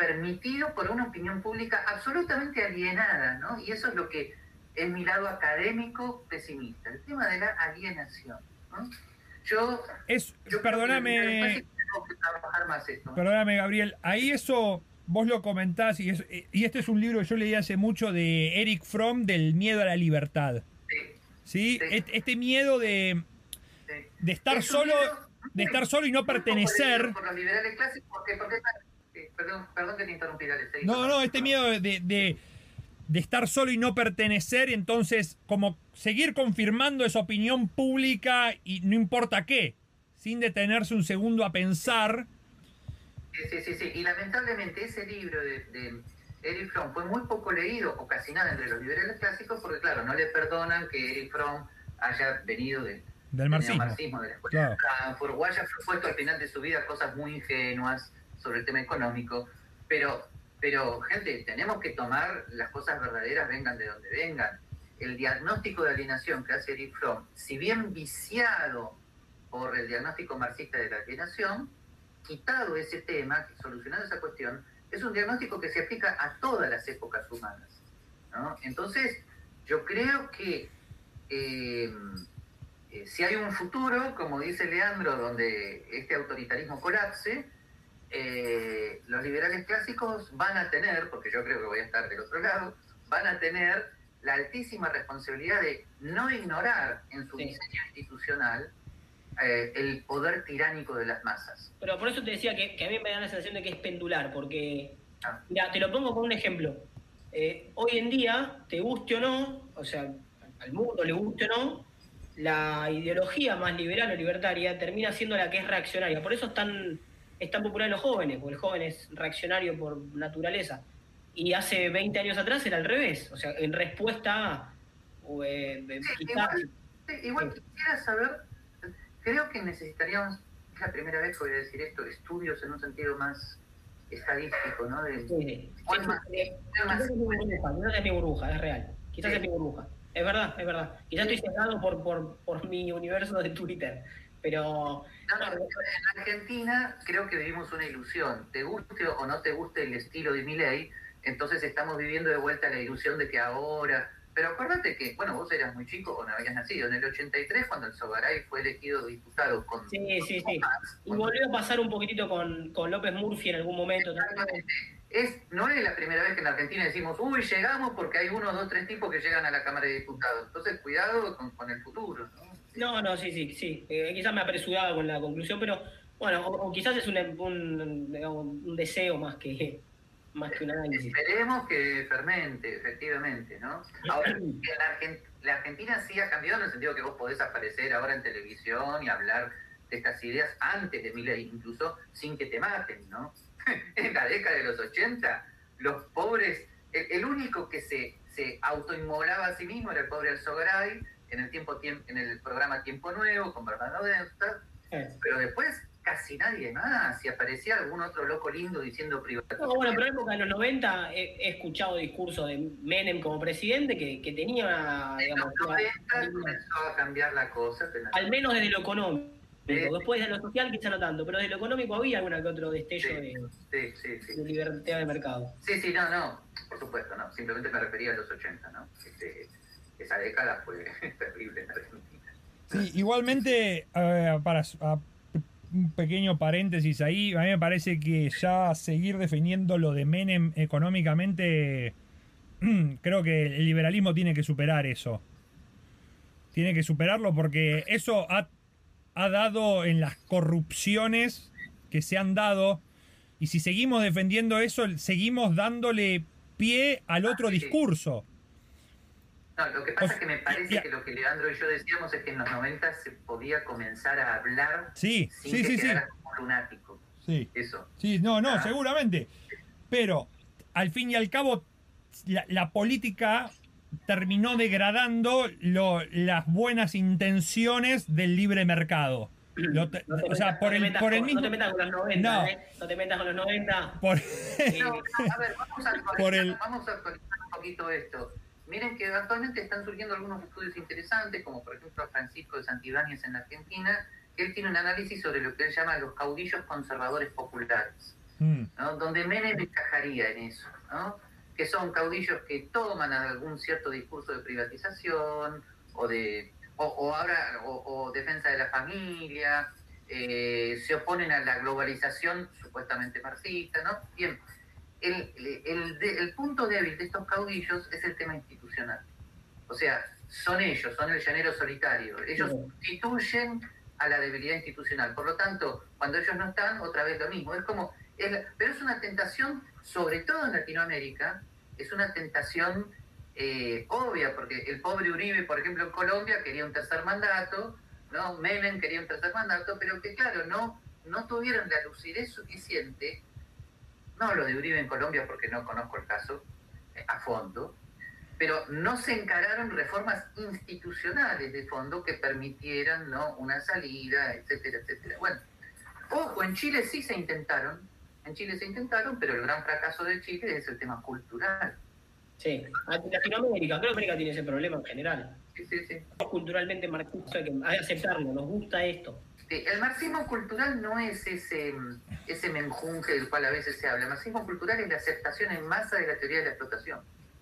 permitido por una opinión pública absolutamente alienada, ¿no? Y eso es lo que es mi lado académico pesimista, el tema de la alienación, ¿no? Yo, Es, yo perdóname, tenemos que trabajar más esto. perdóname Gabriel, ahí eso vos lo comentás y, es- y este es un libro que yo leí hace mucho de Eric Fromm del miedo a la libertad. Sí, ¿Sí? Este, miedo de, sí. de estar Es solo, libro- de estar solo y no pertenecer. Por los liberales clásicos, porque, porque- sí, perdón, perdón que te interrumpí, dale. No, no, este miedo de, de, de estar solo y no pertenecer, entonces como seguir confirmando esa opinión pública y no importa qué, sin detenerse un segundo a pensar. Sí, sí, sí, sí. Y lamentablemente ese libro de, de Eric Fromm fue muy poco leído, o casi nada entre los liberales clásicos, porque claro, no le perdonan que Eric Fromm haya venido de, Del marxismo. neomarxismo, de la escuela Claro. Frankfurt, o haya propuesto al final de su vida cosas muy ingenuas sobre el tema económico. Pero, pero gente, tenemos que tomar las cosas verdaderas, vengan de donde vengan. El diagnóstico de alienación que hace Eric Fromm, si bien viciado por el diagnóstico marxista de la alienación, quitado ese tema, solucionado esa cuestión, es un diagnóstico que se aplica a todas las épocas humanas. ¿no? Entonces, yo creo que eh, eh, si hay un futuro, como dice Leandro, donde este autoritarismo colapse, eh, los liberales clásicos van a tener, porque yo creo que voy a estar del otro lado, van a tener la altísima responsabilidad de no ignorar en su Sí. diseño institucional eh, el poder tiránico de las masas. Pero por eso te decía que, que, a mí me da la sensación de que es pendular, porque, Ah. mira, te lo pongo con un ejemplo. Eh, hoy en día, te guste o no, o sea, al mundo le guste o no, la ideología más liberal o libertaria termina siendo la que es reaccionaria. Por eso es tan, es tan popular en los jóvenes, porque el joven es reaccionario por naturaleza. Y hace 20 años atrás era al revés, o sea, en respuesta a... o, eh, Sí, quizás- igual, sí, igual quisiera saber, creo que necesitaríamos, es la primera vez que voy a decir esto, estudios en un sentido más estadístico, ¿no? De, Sí, es mi burbuja, quizás es mi burbuja, es real. Quizás es mi burbuja. Es verdad, es verdad. Quizás estoy cegado por, por, por mi universo de Twitter. Pero No, no, en Argentina creo que vivimos una ilusión. Te guste o no te guste el estilo de Milei, entonces estamos viviendo de vuelta la ilusión de que ahora... Pero acuérdate que, bueno, vos eras muy chico o no habías nacido. En el 83, cuando el Sogaray fue elegido diputado con... sí, sí, sí. Y volvió a pasar un poquitito con, con López Murphy en algún momento. también. Es, no es la primera vez que en Argentina decimos, uy, llegamos porque hay uno, dos, tres tipos que llegan a la Cámara de Diputados. Entonces, cuidado con, con el futuro. ¿no? No, no, sí, sí, sí. Eh, quizás me apresuraba con la conclusión, pero bueno, o, o quizás es un, un, digamos, un deseo más que, más que un análisis. Esperemos que fermente, efectivamente, ¿no? Ahora, la, Argen- la Argentina sí ha cambiado en el sentido que vos podés aparecer ahora en televisión y hablar de estas ideas antes de Milei, incluso sin que te maten, ¿no? en la década de los 80, los pobres, el, el único que se, se autoinmolaba a sí mismo era el pobre Alzogaray, en el, tiempo, Tiem- en el programa Tiempo Nuevo, con Bernardo Densta, Eh. pero después casi nadie más, si aparecía algún otro loco lindo diciendo privatización. No, bueno, pero en la época de los 90 he, he escuchado discursos de Menem como presidente que, que tenía, En digamos, los 90 comenzó a cambiar la cosa. al menos desde lo económico. Sí. Después de lo social quizá no tanto, pero desde lo económico había alguna que otro destello de, Sí, sí, sí. de libertad de mercado. Sí, sí, no, no, por supuesto, no. Simplemente me refería a los 80, ¿no? Este, esa década fue terrible en Argentina. Sí, igualmente, eh, para a- un pequeño paréntesis ahí, a mí me parece que ya seguir defendiendo lo de Menem económicamente, creo que el liberalismo tiene que superar eso. Tiene que superarlo porque eso ha, ha dado en las corrupciones que se han dado. Y si seguimos defendiendo eso, seguimos dándole pie al otro Ah, discurso. No, lo que pasa es que me parece que lo que Leandro y yo decíamos es que en los 90 se podía comenzar a hablar Sí, sin sí, que sí, sí. quedaras como lunático. Sí. Eso. Sí, no, no, Ah. seguramente. Pero al fin y al cabo, la, la política terminó degradando lo- las buenas intenciones del libre mercado. Lo te- No te o sea, metas- por no el, metas por el mismo. No te metas con los 90, No. ¿eh? No te metas con los 90. por- Eh, No, no, a ver, vamos a actualizar, Por el- vamos a actualizar un poquito esto. Miren que actualmente están surgiendo algunos estudios interesantes, como por ejemplo Francisco de Santibáñez en la Argentina, que él tiene un análisis sobre lo que él llama los caudillos conservadores populares. Mm, ¿no? donde Menem encajaría en eso, ¿no? que son caudillos que toman algún cierto discurso de privatización o de o, o, o defensa de la familia, eh, se oponen a la globalización supuestamente marxista, ¿no? Bien, el, el, el punto débil de estos caudillos es el tema institucional. O sea, son ellos, son el llanero solitario. Ellos sustituyen a la debilidad institucional. Por lo tanto, cuando ellos no están, otra vez lo mismo. Es como, es la- pero es una tentación, sobre todo en Latinoamérica, es una tentación eh, obvia, porque el pobre Uribe, por ejemplo, en Colombia quería un tercer mandato, ¿no? Menem quería un tercer mandato, pero que claro, no, no tuvieron la lucidez suficiente, no hablo de Uribe en Colombia porque no conozco el caso eh, a fondo, pero no se encararon reformas institucionales de fondo que permitieran ¿no? una salida, etcétera, etcétera. Bueno, ojo, en Chile sí se intentaron, en Chile se intentaron, pero el gran fracaso de Chile es el tema cultural. Sí, Latinoamérica, creo que América tiene ese problema en general. Sí, sí, sí. Culturalmente marxista, que hay que aceptarlo, nos gusta esto. Sí, El marxismo cultural no es ese, ese menjunje del cual a veces se habla. El marxismo cultural es la aceptación en masa de la teoría de la explotación.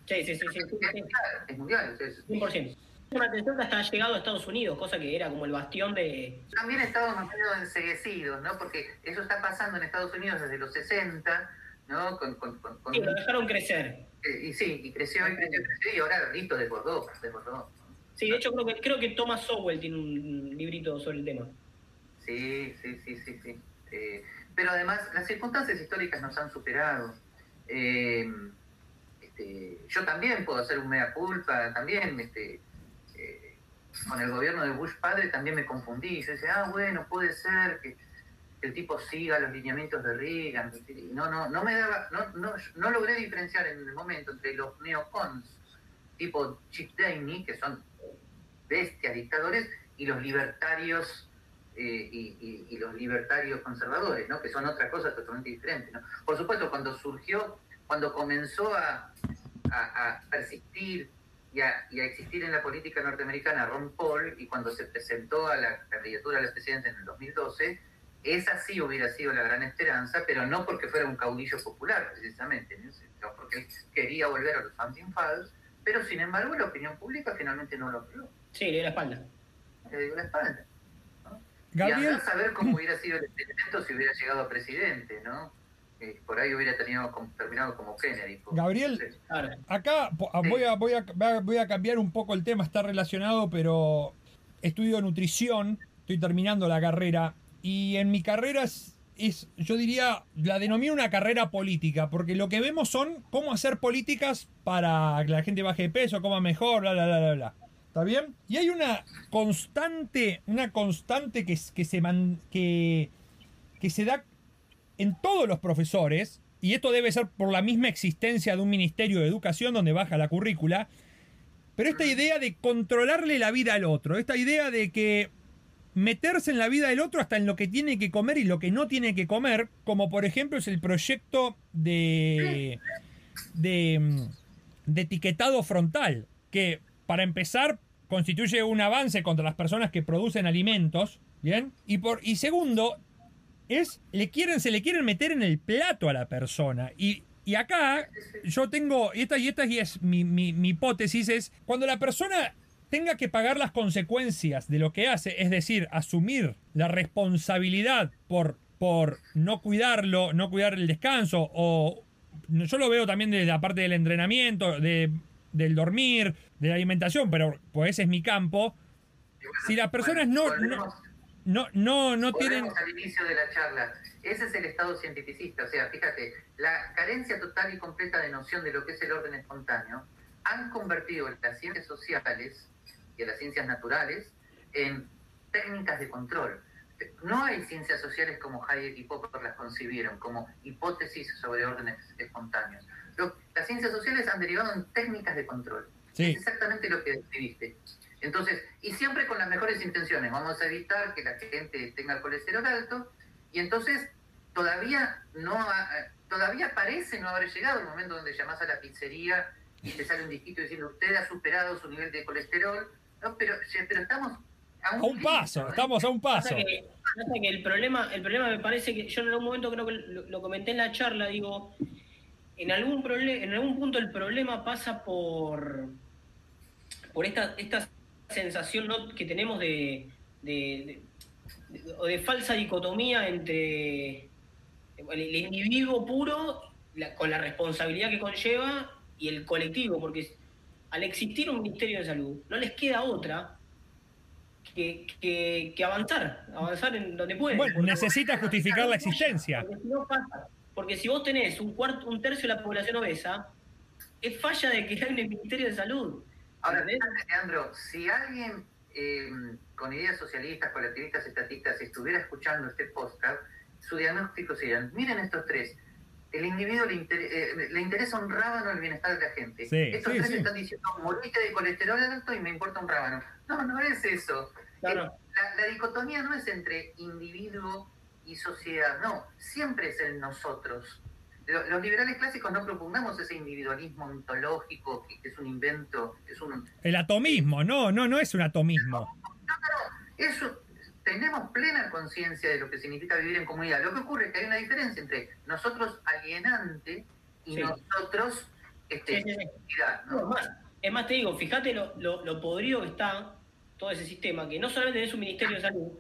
Sí, sí, sí, sí, sí, Es sí, mundial, es mundial. o sea, es- 100%. Una atención que hasta ha llegado a Estados Unidos, cosa que era como el bastión de... También estábamos medio enseguecidos, ¿no? Porque eso está pasando en Estados Unidos desde los 60, ¿no? Con, con, con- con- Sí, lo dejaron crecer. eh, y sí, y creció, y creció, y creció, y ahora listo, desbordó, desbordó. Sí, de hecho creo que, creo que Thomas Sowell tiene un librito sobre el tema. Sí, sí, sí, sí, sí. Eh, pero además las circunstancias históricas nos han superado. Eh, este, yo también puedo hacer un mea culpa, también este, eh, con el gobierno de Bush padre también me confundí. Yo decía, ah, bueno, puede ser que el tipo siga los lineamientos de Reagan. No, no, no me daba, no, no, no logré diferenciar en el momento entre los neocons tipo Chip Daney, que son bestias dictadores, y los libertarios eh, y, los libertarios conservadores, ¿no? que son otra cosa totalmente diferente. ¿no? Por supuesto, cuando surgió, cuando comenzó a, a, persistir y a, y a, existir en la política norteamericana Ron Paul, y cuando se presentó a la candidatura a la presidencia en el 2012, esa sí hubiera sido la gran esperanza, pero no porque fuera un caudillo popular, precisamente, ¿no? porque él quería volver a los Founding Fathers, pero sin embargo la opinión pública finalmente no lo creo. Sí, le dio la espalda. Le dio la espalda. Gabriel... Y a saber cómo hubiera sido el experimento si hubiera llegado a presidente, ¿no? Eh, por ahí hubiera tenido, terminado como Kennedy. Gabriel, acá ah, voy, a, voy, a, voy a cambiar un poco el tema, está relacionado, pero estudio nutrición, estoy terminando la carrera y en mi carrera es, es, yo diría, la denomino una carrera política, porque lo que vemos son cómo hacer políticas para que la gente baje de peso, coma mejor, bla, bla, bla, bla, bla. ¿Está bien? Y hay una constante, una constante que, se, que, se da en todos los profesores, y esto debe ser por la misma existencia de un Ministerio de Educación donde baja la currícula, pero esta idea de controlarle la vida al otro, esta idea de que meterse en la vida del otro hasta en lo que tiene que comer y lo que no tiene que comer, como por ejemplo es el proyecto de, de, de etiquetado frontal, que para empezar constituye un avance contra las personas que producen alimentos, ¿bien? Y, por, y segundo, es, le quieren, se le quieren meter en el plato a la persona. Y, y acá yo tengo, y esta y esta y es mi, mi, mi hipótesis, es cuando la persona tenga que pagar las consecuencias de lo que hace, es decir, asumir la responsabilidad por, por no cuidarlo, no cuidar el descanso, o yo lo veo también de la parte del entrenamiento, de, del dormir, de la alimentación, pero pues ese es mi campo. Si las personas no, no, no, no, tienen... al inicio de la charla. Ese es el estado cientificista. O sea, fíjate, la carencia total y completa de noción de lo que es el orden espontáneo han convertido las ciencias sociales y las ciencias naturales en técnicas de control. No hay ciencias sociales como Hayek y Popper las concibieron, como hipótesis sobre órdenes espontáneos. Las ciencias sociales han derivado en técnicas de control. Es exactamente lo que describiste. Entonces, y siempre con las mejores intenciones, vamos a evitar que la gente tenga el colesterol alto, y entonces todavía no todavía parece no haber llegado el momento donde llamas a la pizzería y te sale un disquito diciendo usted ha superado su nivel de colesterol, no, pero, pero estamos a un, paso, estamos a un paso. que, el problema, el problema me parece que yo en algún momento creo que lo, comenté en la charla, digo, en algún en algún punto el problema pasa por por esta, esta sensación que tenemos de, de, de, falsa dicotomía entre el, individuo puro con la responsabilidad que conlleva y el colectivo, porque al existir un Ministerio de Salud no les queda otra que, que, avanzar, avanzar en donde pueden. Bueno, necesita justificar la existencia. Porque si, vos tenés un, cuarto, un tercio de la población obesa, es falla de que hay un Ministerio de Salud. Ahora, Leandro, si alguien eh, con ideas socialistas, colectivistas, estatistas estuviera escuchando este podcast, su diagnóstico sería, miren estos tres, el individuo le, eh, le interesa un rábano el bienestar de la gente. estos tres están diciendo, moriste de colesterol alto y me importa un rábano. No, no es eso. Eh, la, la, dicotomía no es entre individuo y sociedad, no, siempre es el nosotros. Los liberales clásicos no propugnamos ese individualismo ontológico que es un invento, es un... El atomismo, no, no, no es un atomismo. No, no, eso, tenemos plena conciencia de lo que significa vivir en comunidad. Lo que ocurre es que hay una diferencia entre nosotros alienante y nosotros este, Es más, te digo, fíjate lo, lo, lo podrido que está todo ese sistema, que no solamente es un ministerio de salud,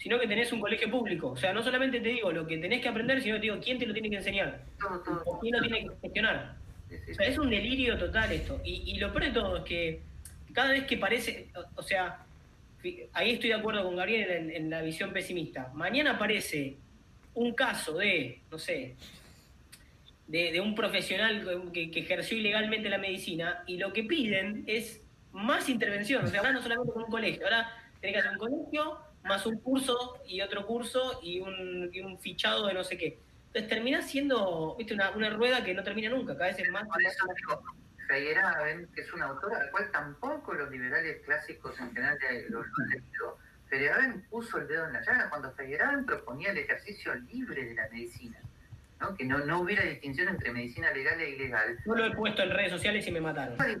sino que tenés un colegio público. O sea, no solamente te digo lo que tenés que aprender, sino que te digo quién te lo tiene que enseñar, o quién lo tiene que gestionar. O sea, es un delirio total esto. Y, lo peor de todo es que cada vez que parece, o, sea, ahí estoy de acuerdo con Gabriel en, en la visión pesimista. Mañana aparece un caso de, no sé, de, un profesional que, ejerció ilegalmente la medicina y lo que piden es más intervención. O sea, ahora no solamente con un colegio, ahora tiene que hacer un colegio, más un curso y otro curso y un, y un fichado de no sé qué. Entonces termina siendo ¿viste? Una, una rueda que no termina nunca, cada vez es más. Por eso digo, que es una autora al cual tampoco los liberales clásicos en general lo, han leído, Feyerabend puso el dedo en la llaga cuando Feyerabend proponía el ejercicio libre de la medicina que no, no hubiera distinción entre medicina legal e ilegal. Yo lo he puesto en redes sociales y me mataron. la,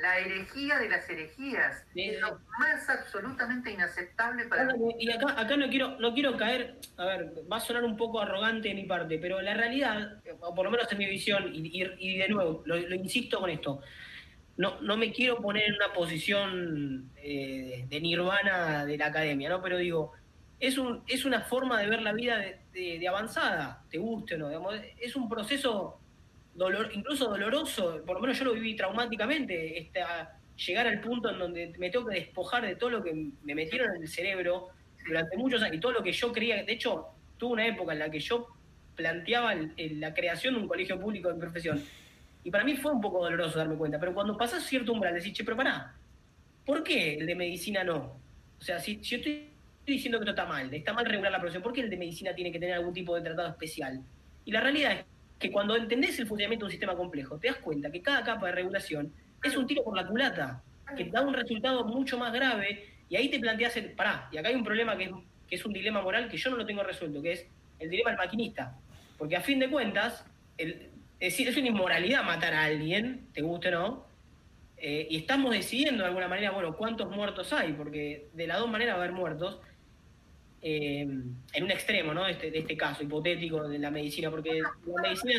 la herejía de las herejías. es lo más absolutamente inaceptable para... Y acá, acá no, quiero, no quiero caer, a ver, va a sonar un poco arrogante de mi parte, pero la realidad, o por lo menos en mi visión, y, y, de nuevo, lo, insisto con esto, no, no me quiero poner en una posición eh, de nirvana de la academia, ¿no? Pero digo, es, un, es una forma de ver la vida de, avanzada, te guste o no. es un proceso dolor, incluso doloroso, por lo menos yo lo viví traumáticamente, este, llegar al punto en donde me tengo que despojar de todo lo que me metieron en el cerebro durante muchos años y todo lo que yo creía. De hecho, tuve una época en la que yo planteaba la creación de un colegio público de profesión. Y para mí fue un poco doloroso darme cuenta. Pero cuando pasas cierto umbral, decís, che, pero pará, ¿por qué el de medicina no? O sea, si, si estoy estoy diciendo que esto está mal, está mal regular la profesión, ¿por qué el de medicina tiene que tener algún tipo de tratado especial? Y la realidad es que cuando entendés el funcionamiento de un sistema complejo, te das cuenta que cada capa de regulación es un tiro por la culata, que da un resultado mucho más grave, y ahí te planteas el, pará, y acá hay un problema que es, que es un dilema moral que yo no lo tengo resuelto, que es el dilema del maquinista. Porque a fin de cuentas, es decir, es una inmoralidad matar a alguien, te guste o no, eh, y estamos decidiendo de alguna manera, bueno, cuántos muertos hay, porque de las dos maneras va a haber muertos, eh, en un extremo, ¿no? Este, de este caso hipotético de la medicina, porque la medicina...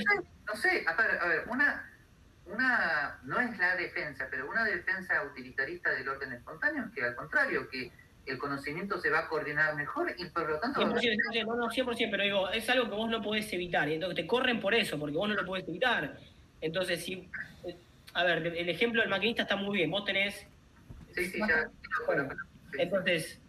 No sé, a ver, a ver, una, una, no es la defensa, pero una defensa utilitarista del orden espontáneo, que al contrario, que el conocimiento se va a coordinar mejor y por lo tanto... 100%, no, no, 100%, pero digo, es algo que vos no podés evitar, y entonces te corren por eso, porque vos no lo podés evitar. Entonces, si... A ver, el ejemplo del maquinista está muy bien, vos tenés... Sí, sí, ya. Bueno, entonces eh,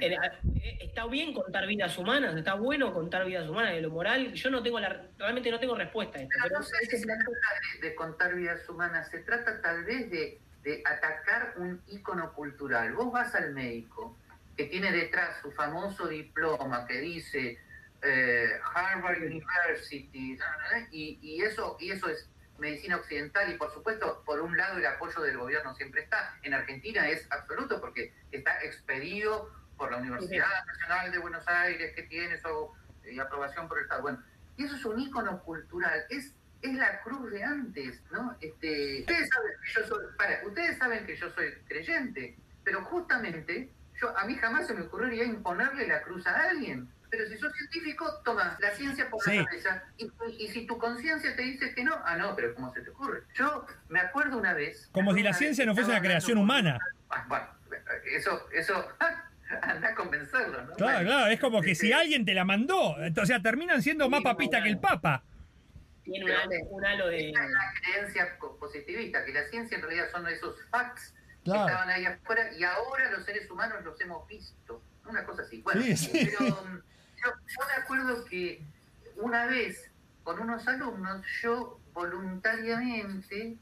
¿Está bien contar vidas humanas? ¿Está bueno contar vidas humanas de lo moral? Yo no tengo la, realmente no tengo respuesta a esto. Pero, no sé si se trata de, contar vidas humanas, se trata tal vez de, de atacar un ícono cultural. Vos vas al médico que tiene detrás su famoso diploma que dice eh, Harvard University y, y, eso y eso es medicina occidental y por supuesto por un lado el apoyo del gobierno siempre está en Argentina es absoluto porque está expedido por la Universidad Nacional de Buenos Aires, que tiene su eh, aprobación por el Estado. Bueno, y eso es un ícono cultural, es, es la cruz de antes, ¿no? Este, ustedes, saben que yo soy, para, ustedes saben que yo soy creyente, pero justamente yo, a mí jamás se me ocurriría imponerle la cruz a alguien. Pero si sos científico, toma la ciencia por la cabeza. Y, y, si tu conciencia te dice que no, ah, no, pero ¿cómo se te ocurre? Yo me acuerdo una vez. Como si la ciencia no fuese una creación humana. Ah, bueno, eso, eso, anda a convencerlo, ¿no? Claro, claro, es como que si alguien te la mandó, o sea, terminan siendo más papistas que el Papa. Tiene un halo, de... Es la creencia positivista, que la ciencia en realidad son esos facts que estaban ahí afuera y ahora los seres humanos los hemos visto. Una cosa así. Bueno, pero um, yo, me acuerdo que una vez con unos alumnos yo voluntariamente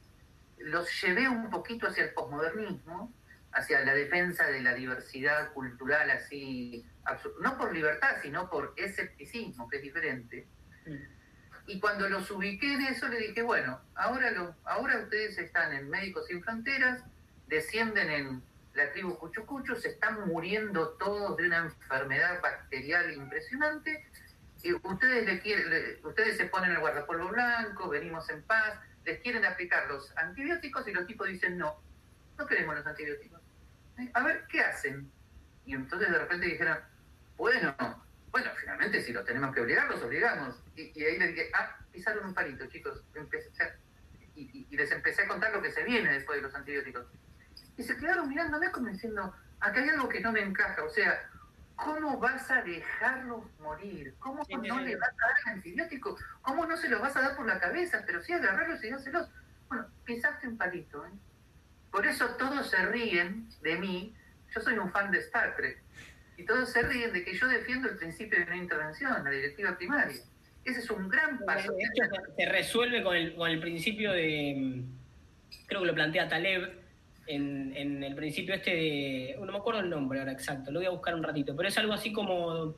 los llevé un poquito hacia el posmodernismo hacia la defensa de la diversidad cultural así, no por libertad, sino por escepticismo, que es diferente. Y cuando los ubiqué en eso, le dije, bueno, ahora, lo, ahora ustedes están en Médicos Sin Fronteras, descienden en la tribu Cuchucucho, se están muriendo todos de una enfermedad bacterial impresionante, y ustedes, le quieren, ustedes se ponen el guardapolvo blanco, venimos en paz, les quieren aplicar los antibióticos y los tipos dicen, no, no queremos los antibióticos a ver, ¿qué hacen? Y entonces de repente dijeron, bueno, bueno, finalmente si los tenemos que obligar, los obligamos. Y, ahí les dije, ah, pisaron un palito, chicos. y, les empecé a contar lo que se viene después de los antibióticos. Y se quedaron mirándome como diciendo, acá hay algo que no me encaja. O sea, ¿cómo vas a dejarlos morir? ¿Cómo no le vas a dar el antibiótico? ¿Cómo no se los vas a dar por la cabeza? Pero sí agarrarlos y dárselos. Bueno, pisaste un palito, ¿eh? Por eso todos se ríen de mí yo soy un fan de Star Trek. Y todos se ríen de que yo defiendo el principio de no intervención, la directiva primaria. Ese es un gran paso. Esto se resuelve con el, con el principio de, creo que lo plantea Taleb, en, en, el principio este de, no me acuerdo el nombre ahora exacto, lo voy a buscar un ratito, pero es algo así como,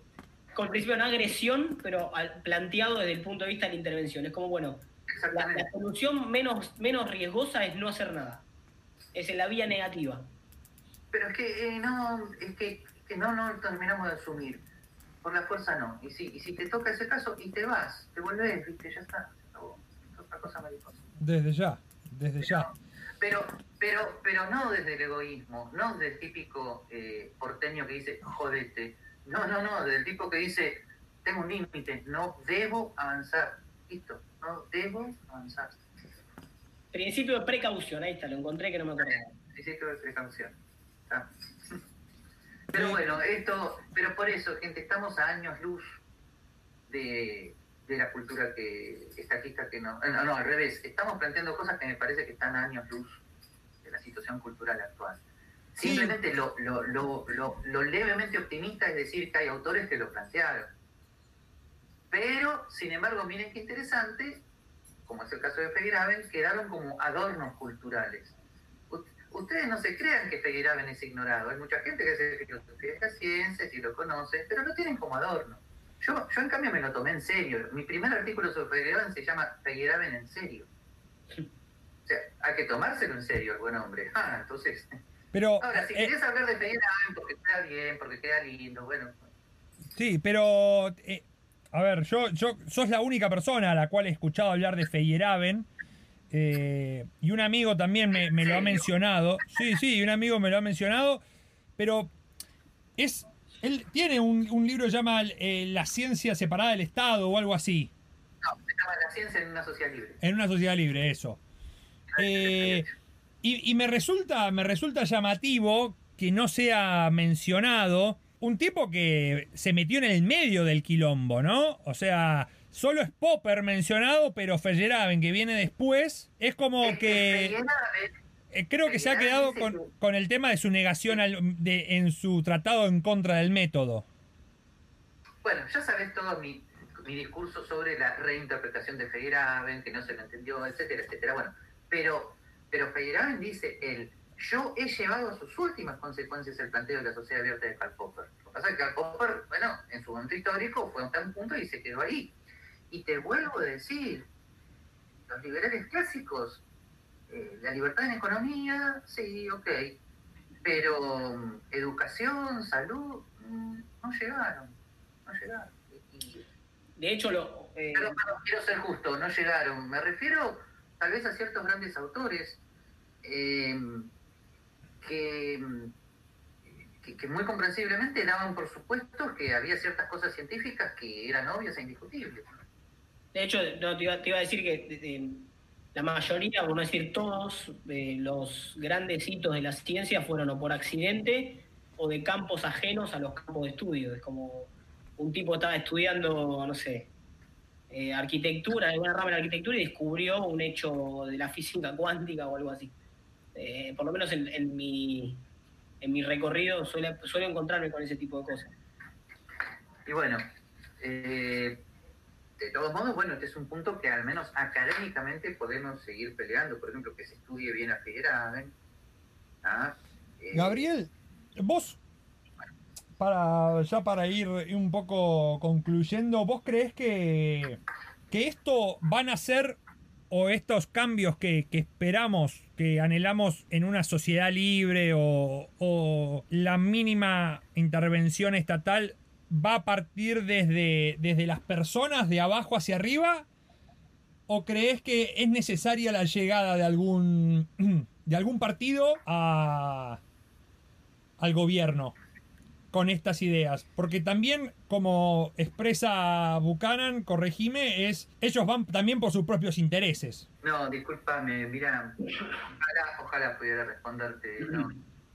con el principio de una agresión, pero planteado desde el punto de vista de la intervención. Es como, bueno, la, la, solución menos, menos riesgosa es no hacer nada. Es en la vía negativa. Pero es que eh, no, es que, que, no, no terminamos de asumir. Por la fuerza no. Y si, y si te toca ese caso y te vas, te vuelves, viste, ya está. Otra cosa mariposa. Desde ya, desde ya. Pero, pero, pero no desde el egoísmo, no del típico eh, porteño que dice, jodete. No, no, no, del tipo que dice, tengo un límite, no debo avanzar. Listo, no debo avanzar. Principio de precaución, ahí está, lo encontré que no me acuerdo. Principio de precaución. Pero bueno, esto, pero por eso, gente, estamos a años luz de, de la cultura que estatista que no, no, no, al revés, estamos planteando cosas que me parece que están a años luz de la situación cultural actual. Simplemente lo, lo, lo, lo, levemente optimista es decir que hay autores que lo plantearon. Pero, sin embargo, miren qué interesante, como es el caso de Feyerabend, quedaron como adornos culturales. Ustedes no se crean que Feyerabend es ignorado. Hay mucha gente que se filosofía de la ciencia, y lo conoce, pero lo tienen como adorno. Yo, yo en cambio me lo tomé en serio. Mi primer artículo sobre Feyerabend se llama Feyerabend en serio. O sea, hay que tomárselo en serio el buen hombre. Ah, entonces... Pero, Ahora, si eh, querés hablar de Feyerabend porque queda bien, porque queda lindo, bueno... Sí, pero... Eh, a ver, yo, yo sos la única persona a la cual he escuchado hablar de Feyerabend. Eh, y un amigo también me, me lo ha mencionado. Sí, sí, un amigo me lo ha mencionado. Pero es él tiene un, un libro que se llama eh, La ciencia separada del Estado o algo así. No, se llama La ciencia en una sociedad libre. En una sociedad libre, eso. Eh, y, y me, resulta, me resulta llamativo que no sea mencionado un tipo que se metió en el medio del quilombo, ¿no? O sea, solo es Popper mencionado, pero Feyerabend, que viene después, es como Es que... Eh, creo que se ha quedado con, con el tema de su negación al- de, en su tratado en contra del método. Bueno, ya sabes todo mi, mi discurso sobre la reinterpretación de Feyerabend, que no se lo entendió, etcétera, etcétera. Bueno, pero, pero Feyerabend dice él, yo he llevado a sus últimas consecuencias el planteo de la sociedad abierta de Karl Popper. Lo que pasa es que Karl Popper, bueno, en su momento histórico fue a un punto y se quedó ahí. Y te vuelvo a decir, los liberales clásicos, eh, la libertad en economía, sí, ok, pero mm, educación, salud, mm, no llegaron, no llegaron. Y- De hecho, lo, eh, pero, pero quiero ser justo, no llegaron. Me refiero tal vez a ciertos grandes autores eh, que, que, muy comprensiblemente daban por supuesto que había ciertas cosas científicas que eran obvias e indiscutibles. de hecho no, te, iba, a decir que la mayoría, por no decir todos, los grandes hitos de la ciencia fueron o por accidente o de campos ajenos a los campos de estudio. Es como un tipo estaba estudiando, no sé, eh, arquitectura, alguna rama de la arquitectura y descubrió un hecho de la física cuántica o algo así. Eh, por lo menos en, en mi, en mi recorrido suele, suelo encontrarme con ese tipo de cosas. Y bueno, eh, de todos modos, bueno, este es un punto que al menos académicamente podemos seguir peleando. Por ejemplo, que se estudie bien a Feyerabend. ¿ah? Eh, Gabriel, vos, para, ya para ir un poco concluyendo, ¿vos crees que, que esto van a ser, o estos cambios que, que esperamos, anhelamos en una sociedad libre, o, o la mínima intervención estatal, va a partir desde, desde las personas de abajo hacia arriba? ¿O crees que es necesaria la llegada de algún, de algún partido a, al gobierno con estas ideas? Porque también, como expresa Buchanan, corregime, es ellos van también por sus propios intereses. No, discúlpame, mira, ojalá, ojalá pudiera responderte. No,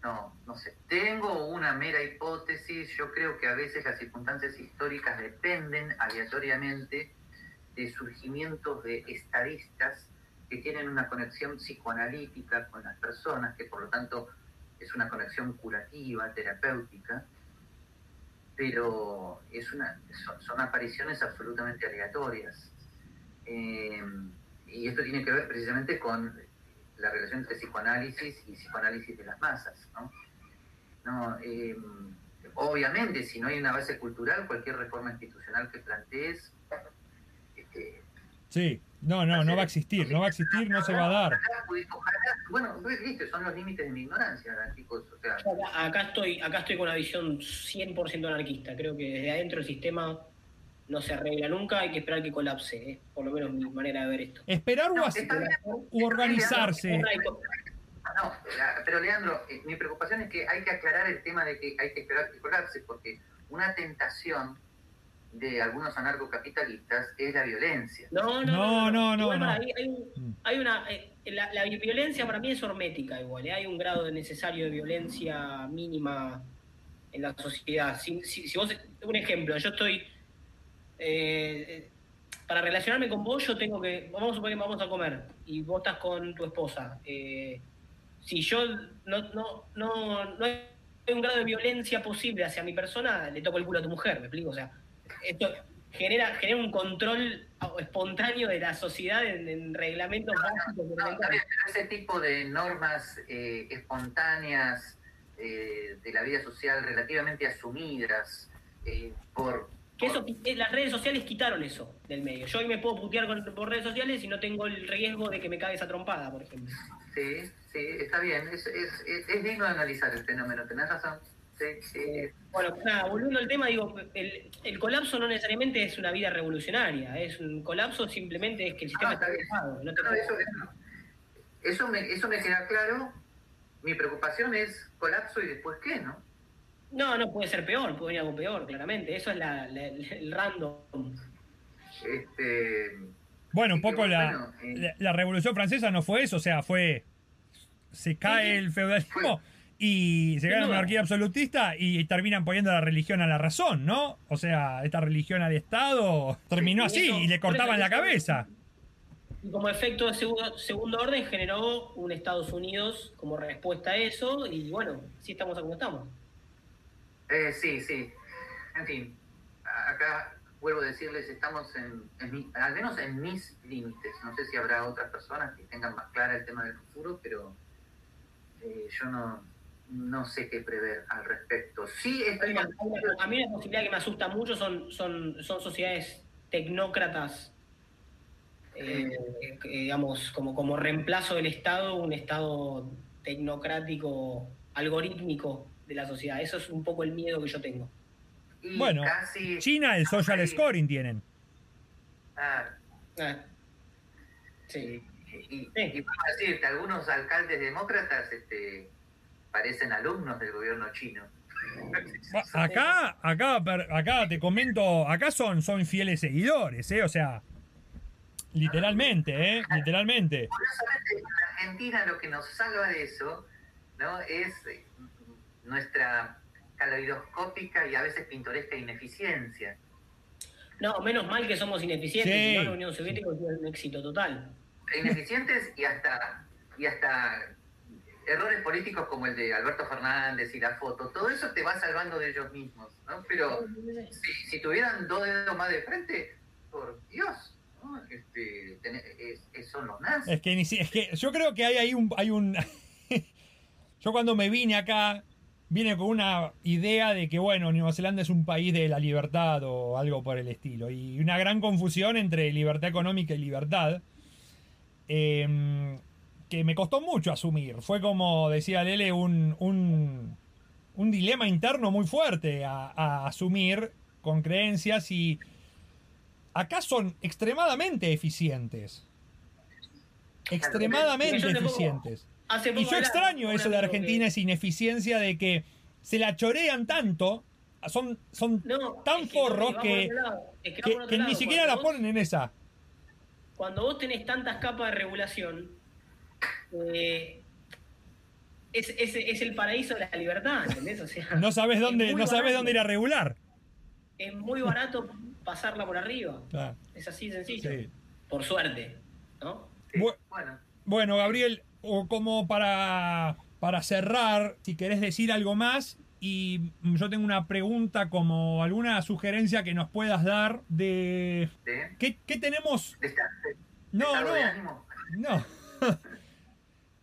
no, no sé. Tengo una mera hipótesis. Yo creo que a veces las circunstancias históricas dependen aleatoriamente de surgimientos de estadistas que tienen una conexión psicoanalítica con las personas, que por lo tanto es una conexión curativa, terapéutica, pero es una, son, apariciones absolutamente aleatorias. Eh, y esto tiene que ver precisamente con la relación entre psicoanálisis y psicoanálisis de las masas. ¿no? no eh, obviamente, si no hay una base cultural, cualquier reforma institucional que plantees... Este, sí, no, no, no va a existir, no va a existir, no se va a dar. Bueno, viste, son los límites de mi ignorancia, chicos. acá, estoy, acá estoy con una visión 100% anarquista. Creo que desde adentro el sistema no se arregla nunca, hay que esperar que colapse, ¿eh? por lo menos mi manera de ver esto. Esperar o, organizarse. No, pero Leandro, eh, mi preocupación es que hay que aclarar el tema de que hay que esperar que colapse, porque una tentación de algunos anarcocapitalistas es la violencia. No, no, no, no. no, hay, una, eh, la, violencia para mí es hormética igual, ¿eh? hay un grado necesario de violencia mínima en la sociedad. Si, si, vos, un ejemplo, yo estoy, eh, para relacionarme con vos yo tengo que, vamos a suponer que vamos a comer y vos estás con tu esposa. si yo no, no, no, no hay un grado de violencia posible hacia mi persona, le toco el culo a tu mujer, ¿me explico? O sea, esto genera, genera un control espontáneo de la sociedad en, reglamentos básicos. ese tipo de normas eh, espontáneas eh, de la vida social relativamente asumidas eh, por... Que eso, las redes sociales quitaron eso del medio. Yo hoy me puedo putear por redes sociales y no tengo el riesgo de que me cague esa trompada, por ejemplo. Sí, sí, está bien. Es, es, es digno de analizar el fenómeno, tenés razón. Bueno, nada, volviendo al tema, digo, el, el, colapso no necesariamente es una vida revolucionaria, es un colapso simplemente es que el sistema está dejado. eso, me, eso me queda claro. Mi preocupación es colapso y después qué, ¿no? No, no puede ser peor, puede venir algo peor, claramente. Eso es la, el random. Este, bueno, un poco la, eh, la, Revolución Francesa no fue eso, o sea, fue. Se cae el feudalismo y se gana una monarquía absolutista y terminan poniendo la religión a la razón, ¿no? O sea, esta religión al Estado terminó así y le cortaban la cabeza. Y como efecto de segundo, orden generó un Estados Unidos como respuesta a eso y bueno, sí estamos como estamos. Eh, sí, sí. En fin, acá vuelvo a decirles, estamos en, al menos en mis límites. No sé si habrá otras personas que tengan más clara el tema del futuro, pero eh, yo no, no sé qué prever al respecto. Sí, A mí la posibilidad que me asusta mucho son, son, son sociedades tecnócratas, eh, digamos, como, como reemplazo del Estado, un Estado tecnocrático, algorítmico de la sociedad. Eso es un poco el miedo que yo tengo. bueno, China el social scoring tienen. Ah. ah. Sí. Y, y, decirte, algunos alcaldes demócratas este, parecen alumnos del gobierno chino. Acá, acá, acá te comento, acá son, son fieles seguidores, ¿eh? O sea, literalmente, ¿eh? Literalmente. Curiosamente, en Argentina lo que nos salva de eso, ¿no? Es eh, nuestra caleidoscópica y a veces pintoresca ineficiencia. No, menos mal que somos ineficientes, sí. si no la Unión Soviética es un éxito total. Ineficientes y hasta, y hasta errores políticos como el de Alberto Fernández y la foto, todo eso te va salvando de ellos mismos, ¿no? Pero si, tuvieran dos dedos más de frente, por Dios, ¿no? Este, es, son los nazis. Es que, es que yo creo que hay ahí un... Hay un yo cuando me vine acá, vine con una idea de que, bueno, Nueva Zelanda es un país de la libertad o algo por el estilo, y una gran confusión entre libertad económica y libertad. Eh, que me costó mucho asumir. Fue como decía Lele, un, un, un dilema interno muy fuerte a, asumir con creencias y acá son extremadamente eficientes. Extremadamente eficientes. y yo extraño eso de Argentina, esa ineficiencia de que se la chorean tanto, son, son tan forros que, que, ni siquiera la ponen en esa. Cuando vos tenés tantas capas de regulación, eh, es, es, el paraíso de la libertad, ¿entendés? O sea, no sabes dónde, no sabes dónde ir a regular. Es muy barato pasarla por arriba. Es así sencillo. Por suerte, ¿no? bueno. bueno, Gabriel, como para para cerrar, si querés decir algo más, y yo tengo una pregunta como alguna sugerencia que nos puedas dar de... ¿De? ¿Qué, qué tenemos? de de- No, estado de no, ánimo. no.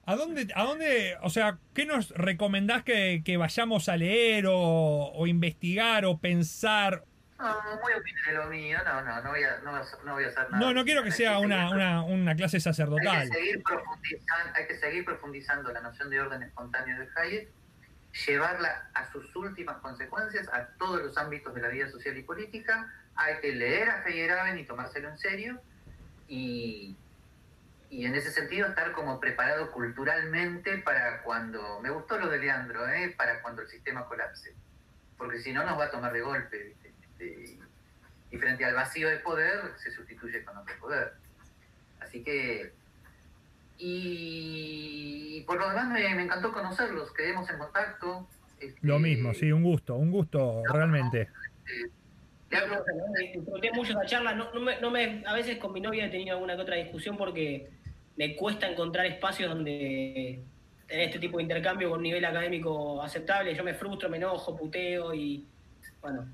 ¿A dónde, ¿A dónde, o sea, qué nos recomendás que, que vayamos a leer o, o investigar o pensar? No, muy opinión de lo mío, no, no, no voy a, no, no voy a hacer nada. No, no quiero que Hay sea una, una, una clase Hay sacerdotal. que, seguir profundizando, hay que seguir profundizando la noción de orden espontáneo de Hayek, llevarla a sus últimas consecuencias, a todos los ámbitos de la vida social y política. Hay que leer a Feyerabend y tomárselo en serio. Y, y en ese sentido estar como preparado culturalmente para cuando, me gustó lo de Leandro, ¿eh? para cuando el sistema colapse. Porque si no nos va a tomar de golpe. Este, y frente al vacío de poder se sustituye con otro poder. Así que y por lo demás me, me encantó conocerlos, quedemos en contacto. Este, Lo mismo, sí, un gusto, un gusto, realmente. Leandro, Disfruté mucho esa charla. No, no me, no me- a veces con mi novia he tenido alguna que otra discusión porque me cuesta encontrar espacios donde tener este tipo de intercambio con un nivel académico aceptable. Yo me frustro, me enojo, puteo y bueno.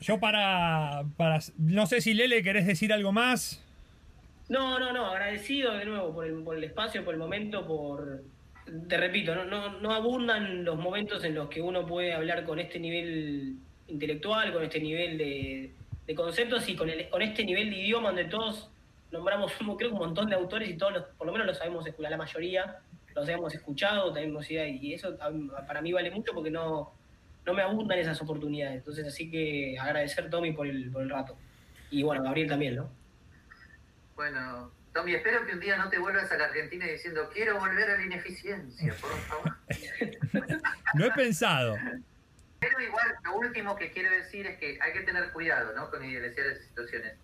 Yo para, para, no sé si Lele querés decir algo más. No, no, no, agradecido de nuevo por el, por el espacio, por el momento, por... Te repito, no, no, no abundan los momentos en los que uno puede hablar con este nivel intelectual, con este nivel de, de conceptos y con, el, con este nivel de idioma donde todos nombramos, creo, un montón de autores y todos, los, por lo menos lo sabemos escuchar, la mayoría los hemos escuchado, tenemos idea, y eso para mí vale mucho porque no, no me abundan esas oportunidades. Entonces, así que agradecer, Tommy, por el, por el rato. Y bueno, Gabriel también, ¿no? bueno, Tommy, espero que un día no te vuelvas a la Argentina diciendo quiero volver a la ineficiencia, por favor. Lo he pensado. Pero igual, lo último que quiero decir es que hay que tener cuidado ¿no? con idealizar esas situaciones.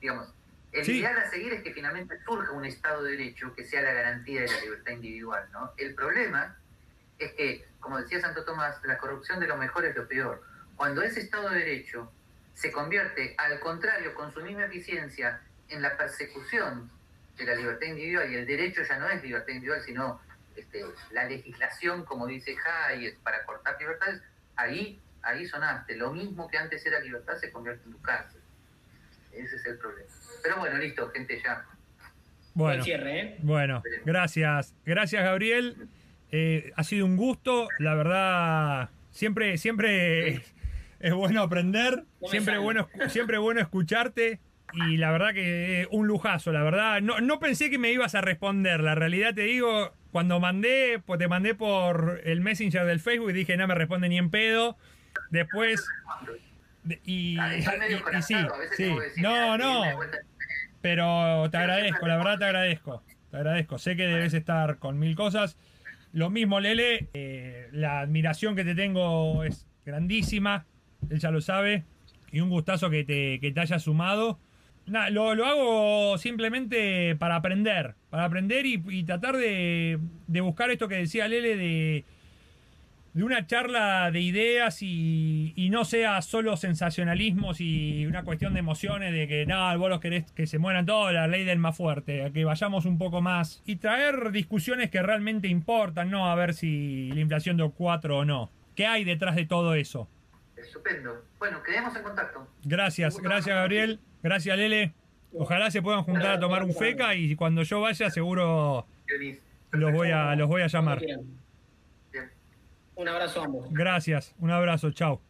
Digamos, el Sí. ideal a seguir es que finalmente surja un Estado de Derecho que sea la garantía de la libertad individual. ¿no? El problema es que, como decía Santo Tomás, la corrupción de lo mejor es lo peor. Cuando ese Estado de Derecho se convierte, al contrario, con su misma eficiencia, en la persecución de la libertad individual, y el derecho ya no es libertad individual, sino este, la legislación, como dice Hayek, para cortar libertades, ahí, ahí sonaste. Lo mismo que antes era libertad se convierte en tu cárcel. Ese es el problema. Pero bueno, listo, gente, ya. Buen Bueno, cierre, ¿eh? bueno, gracias. Gracias, Gabriel. Eh, ha sido un gusto, la verdad. Siempre, siempre es, es bueno aprender, siempre bueno, siempre bueno escucharte. Y la verdad que eh, un lujazo, la verdad. No, no pensé que me ibas a responder. La realidad te digo, cuando mandé, pues te mandé por el Messenger del Facebook y dije, no me responde ni en pedo. Después. de- y, sí, No, "Ah, no. Dime de vuelta". Pero te agradezco, la verdad te agradezco. Te agradezco. Sé que debes estar con mil cosas. Lo mismo, Lele. eh, la admiración que te tengo es grandísima. Él ya lo sabe. Y un gustazo que te, que te haya sumado. Nah, lo, lo hago simplemente para aprender. Para aprender y, y tratar de, de buscar esto que decía Lele de, de una charla de ideas y, y no sea solo sensacionalismos y una cuestión de emociones de que no, vos los querés que se mueran todos, la ley del más fuerte, a que vayamos un poco más y traer discusiones que realmente importan, no a ver si la inflación dio 4 o no. ¿Qué hay detrás de todo eso? Estupendo. Bueno, quedemos en contacto. Gracias, gracias Gabriel, gracias Lele. Ojalá se puedan juntar a tomar un feca y cuando yo vaya seguro los voy a, los voy a llamar. Un abrazo a ambos. Gracias, un abrazo, chao.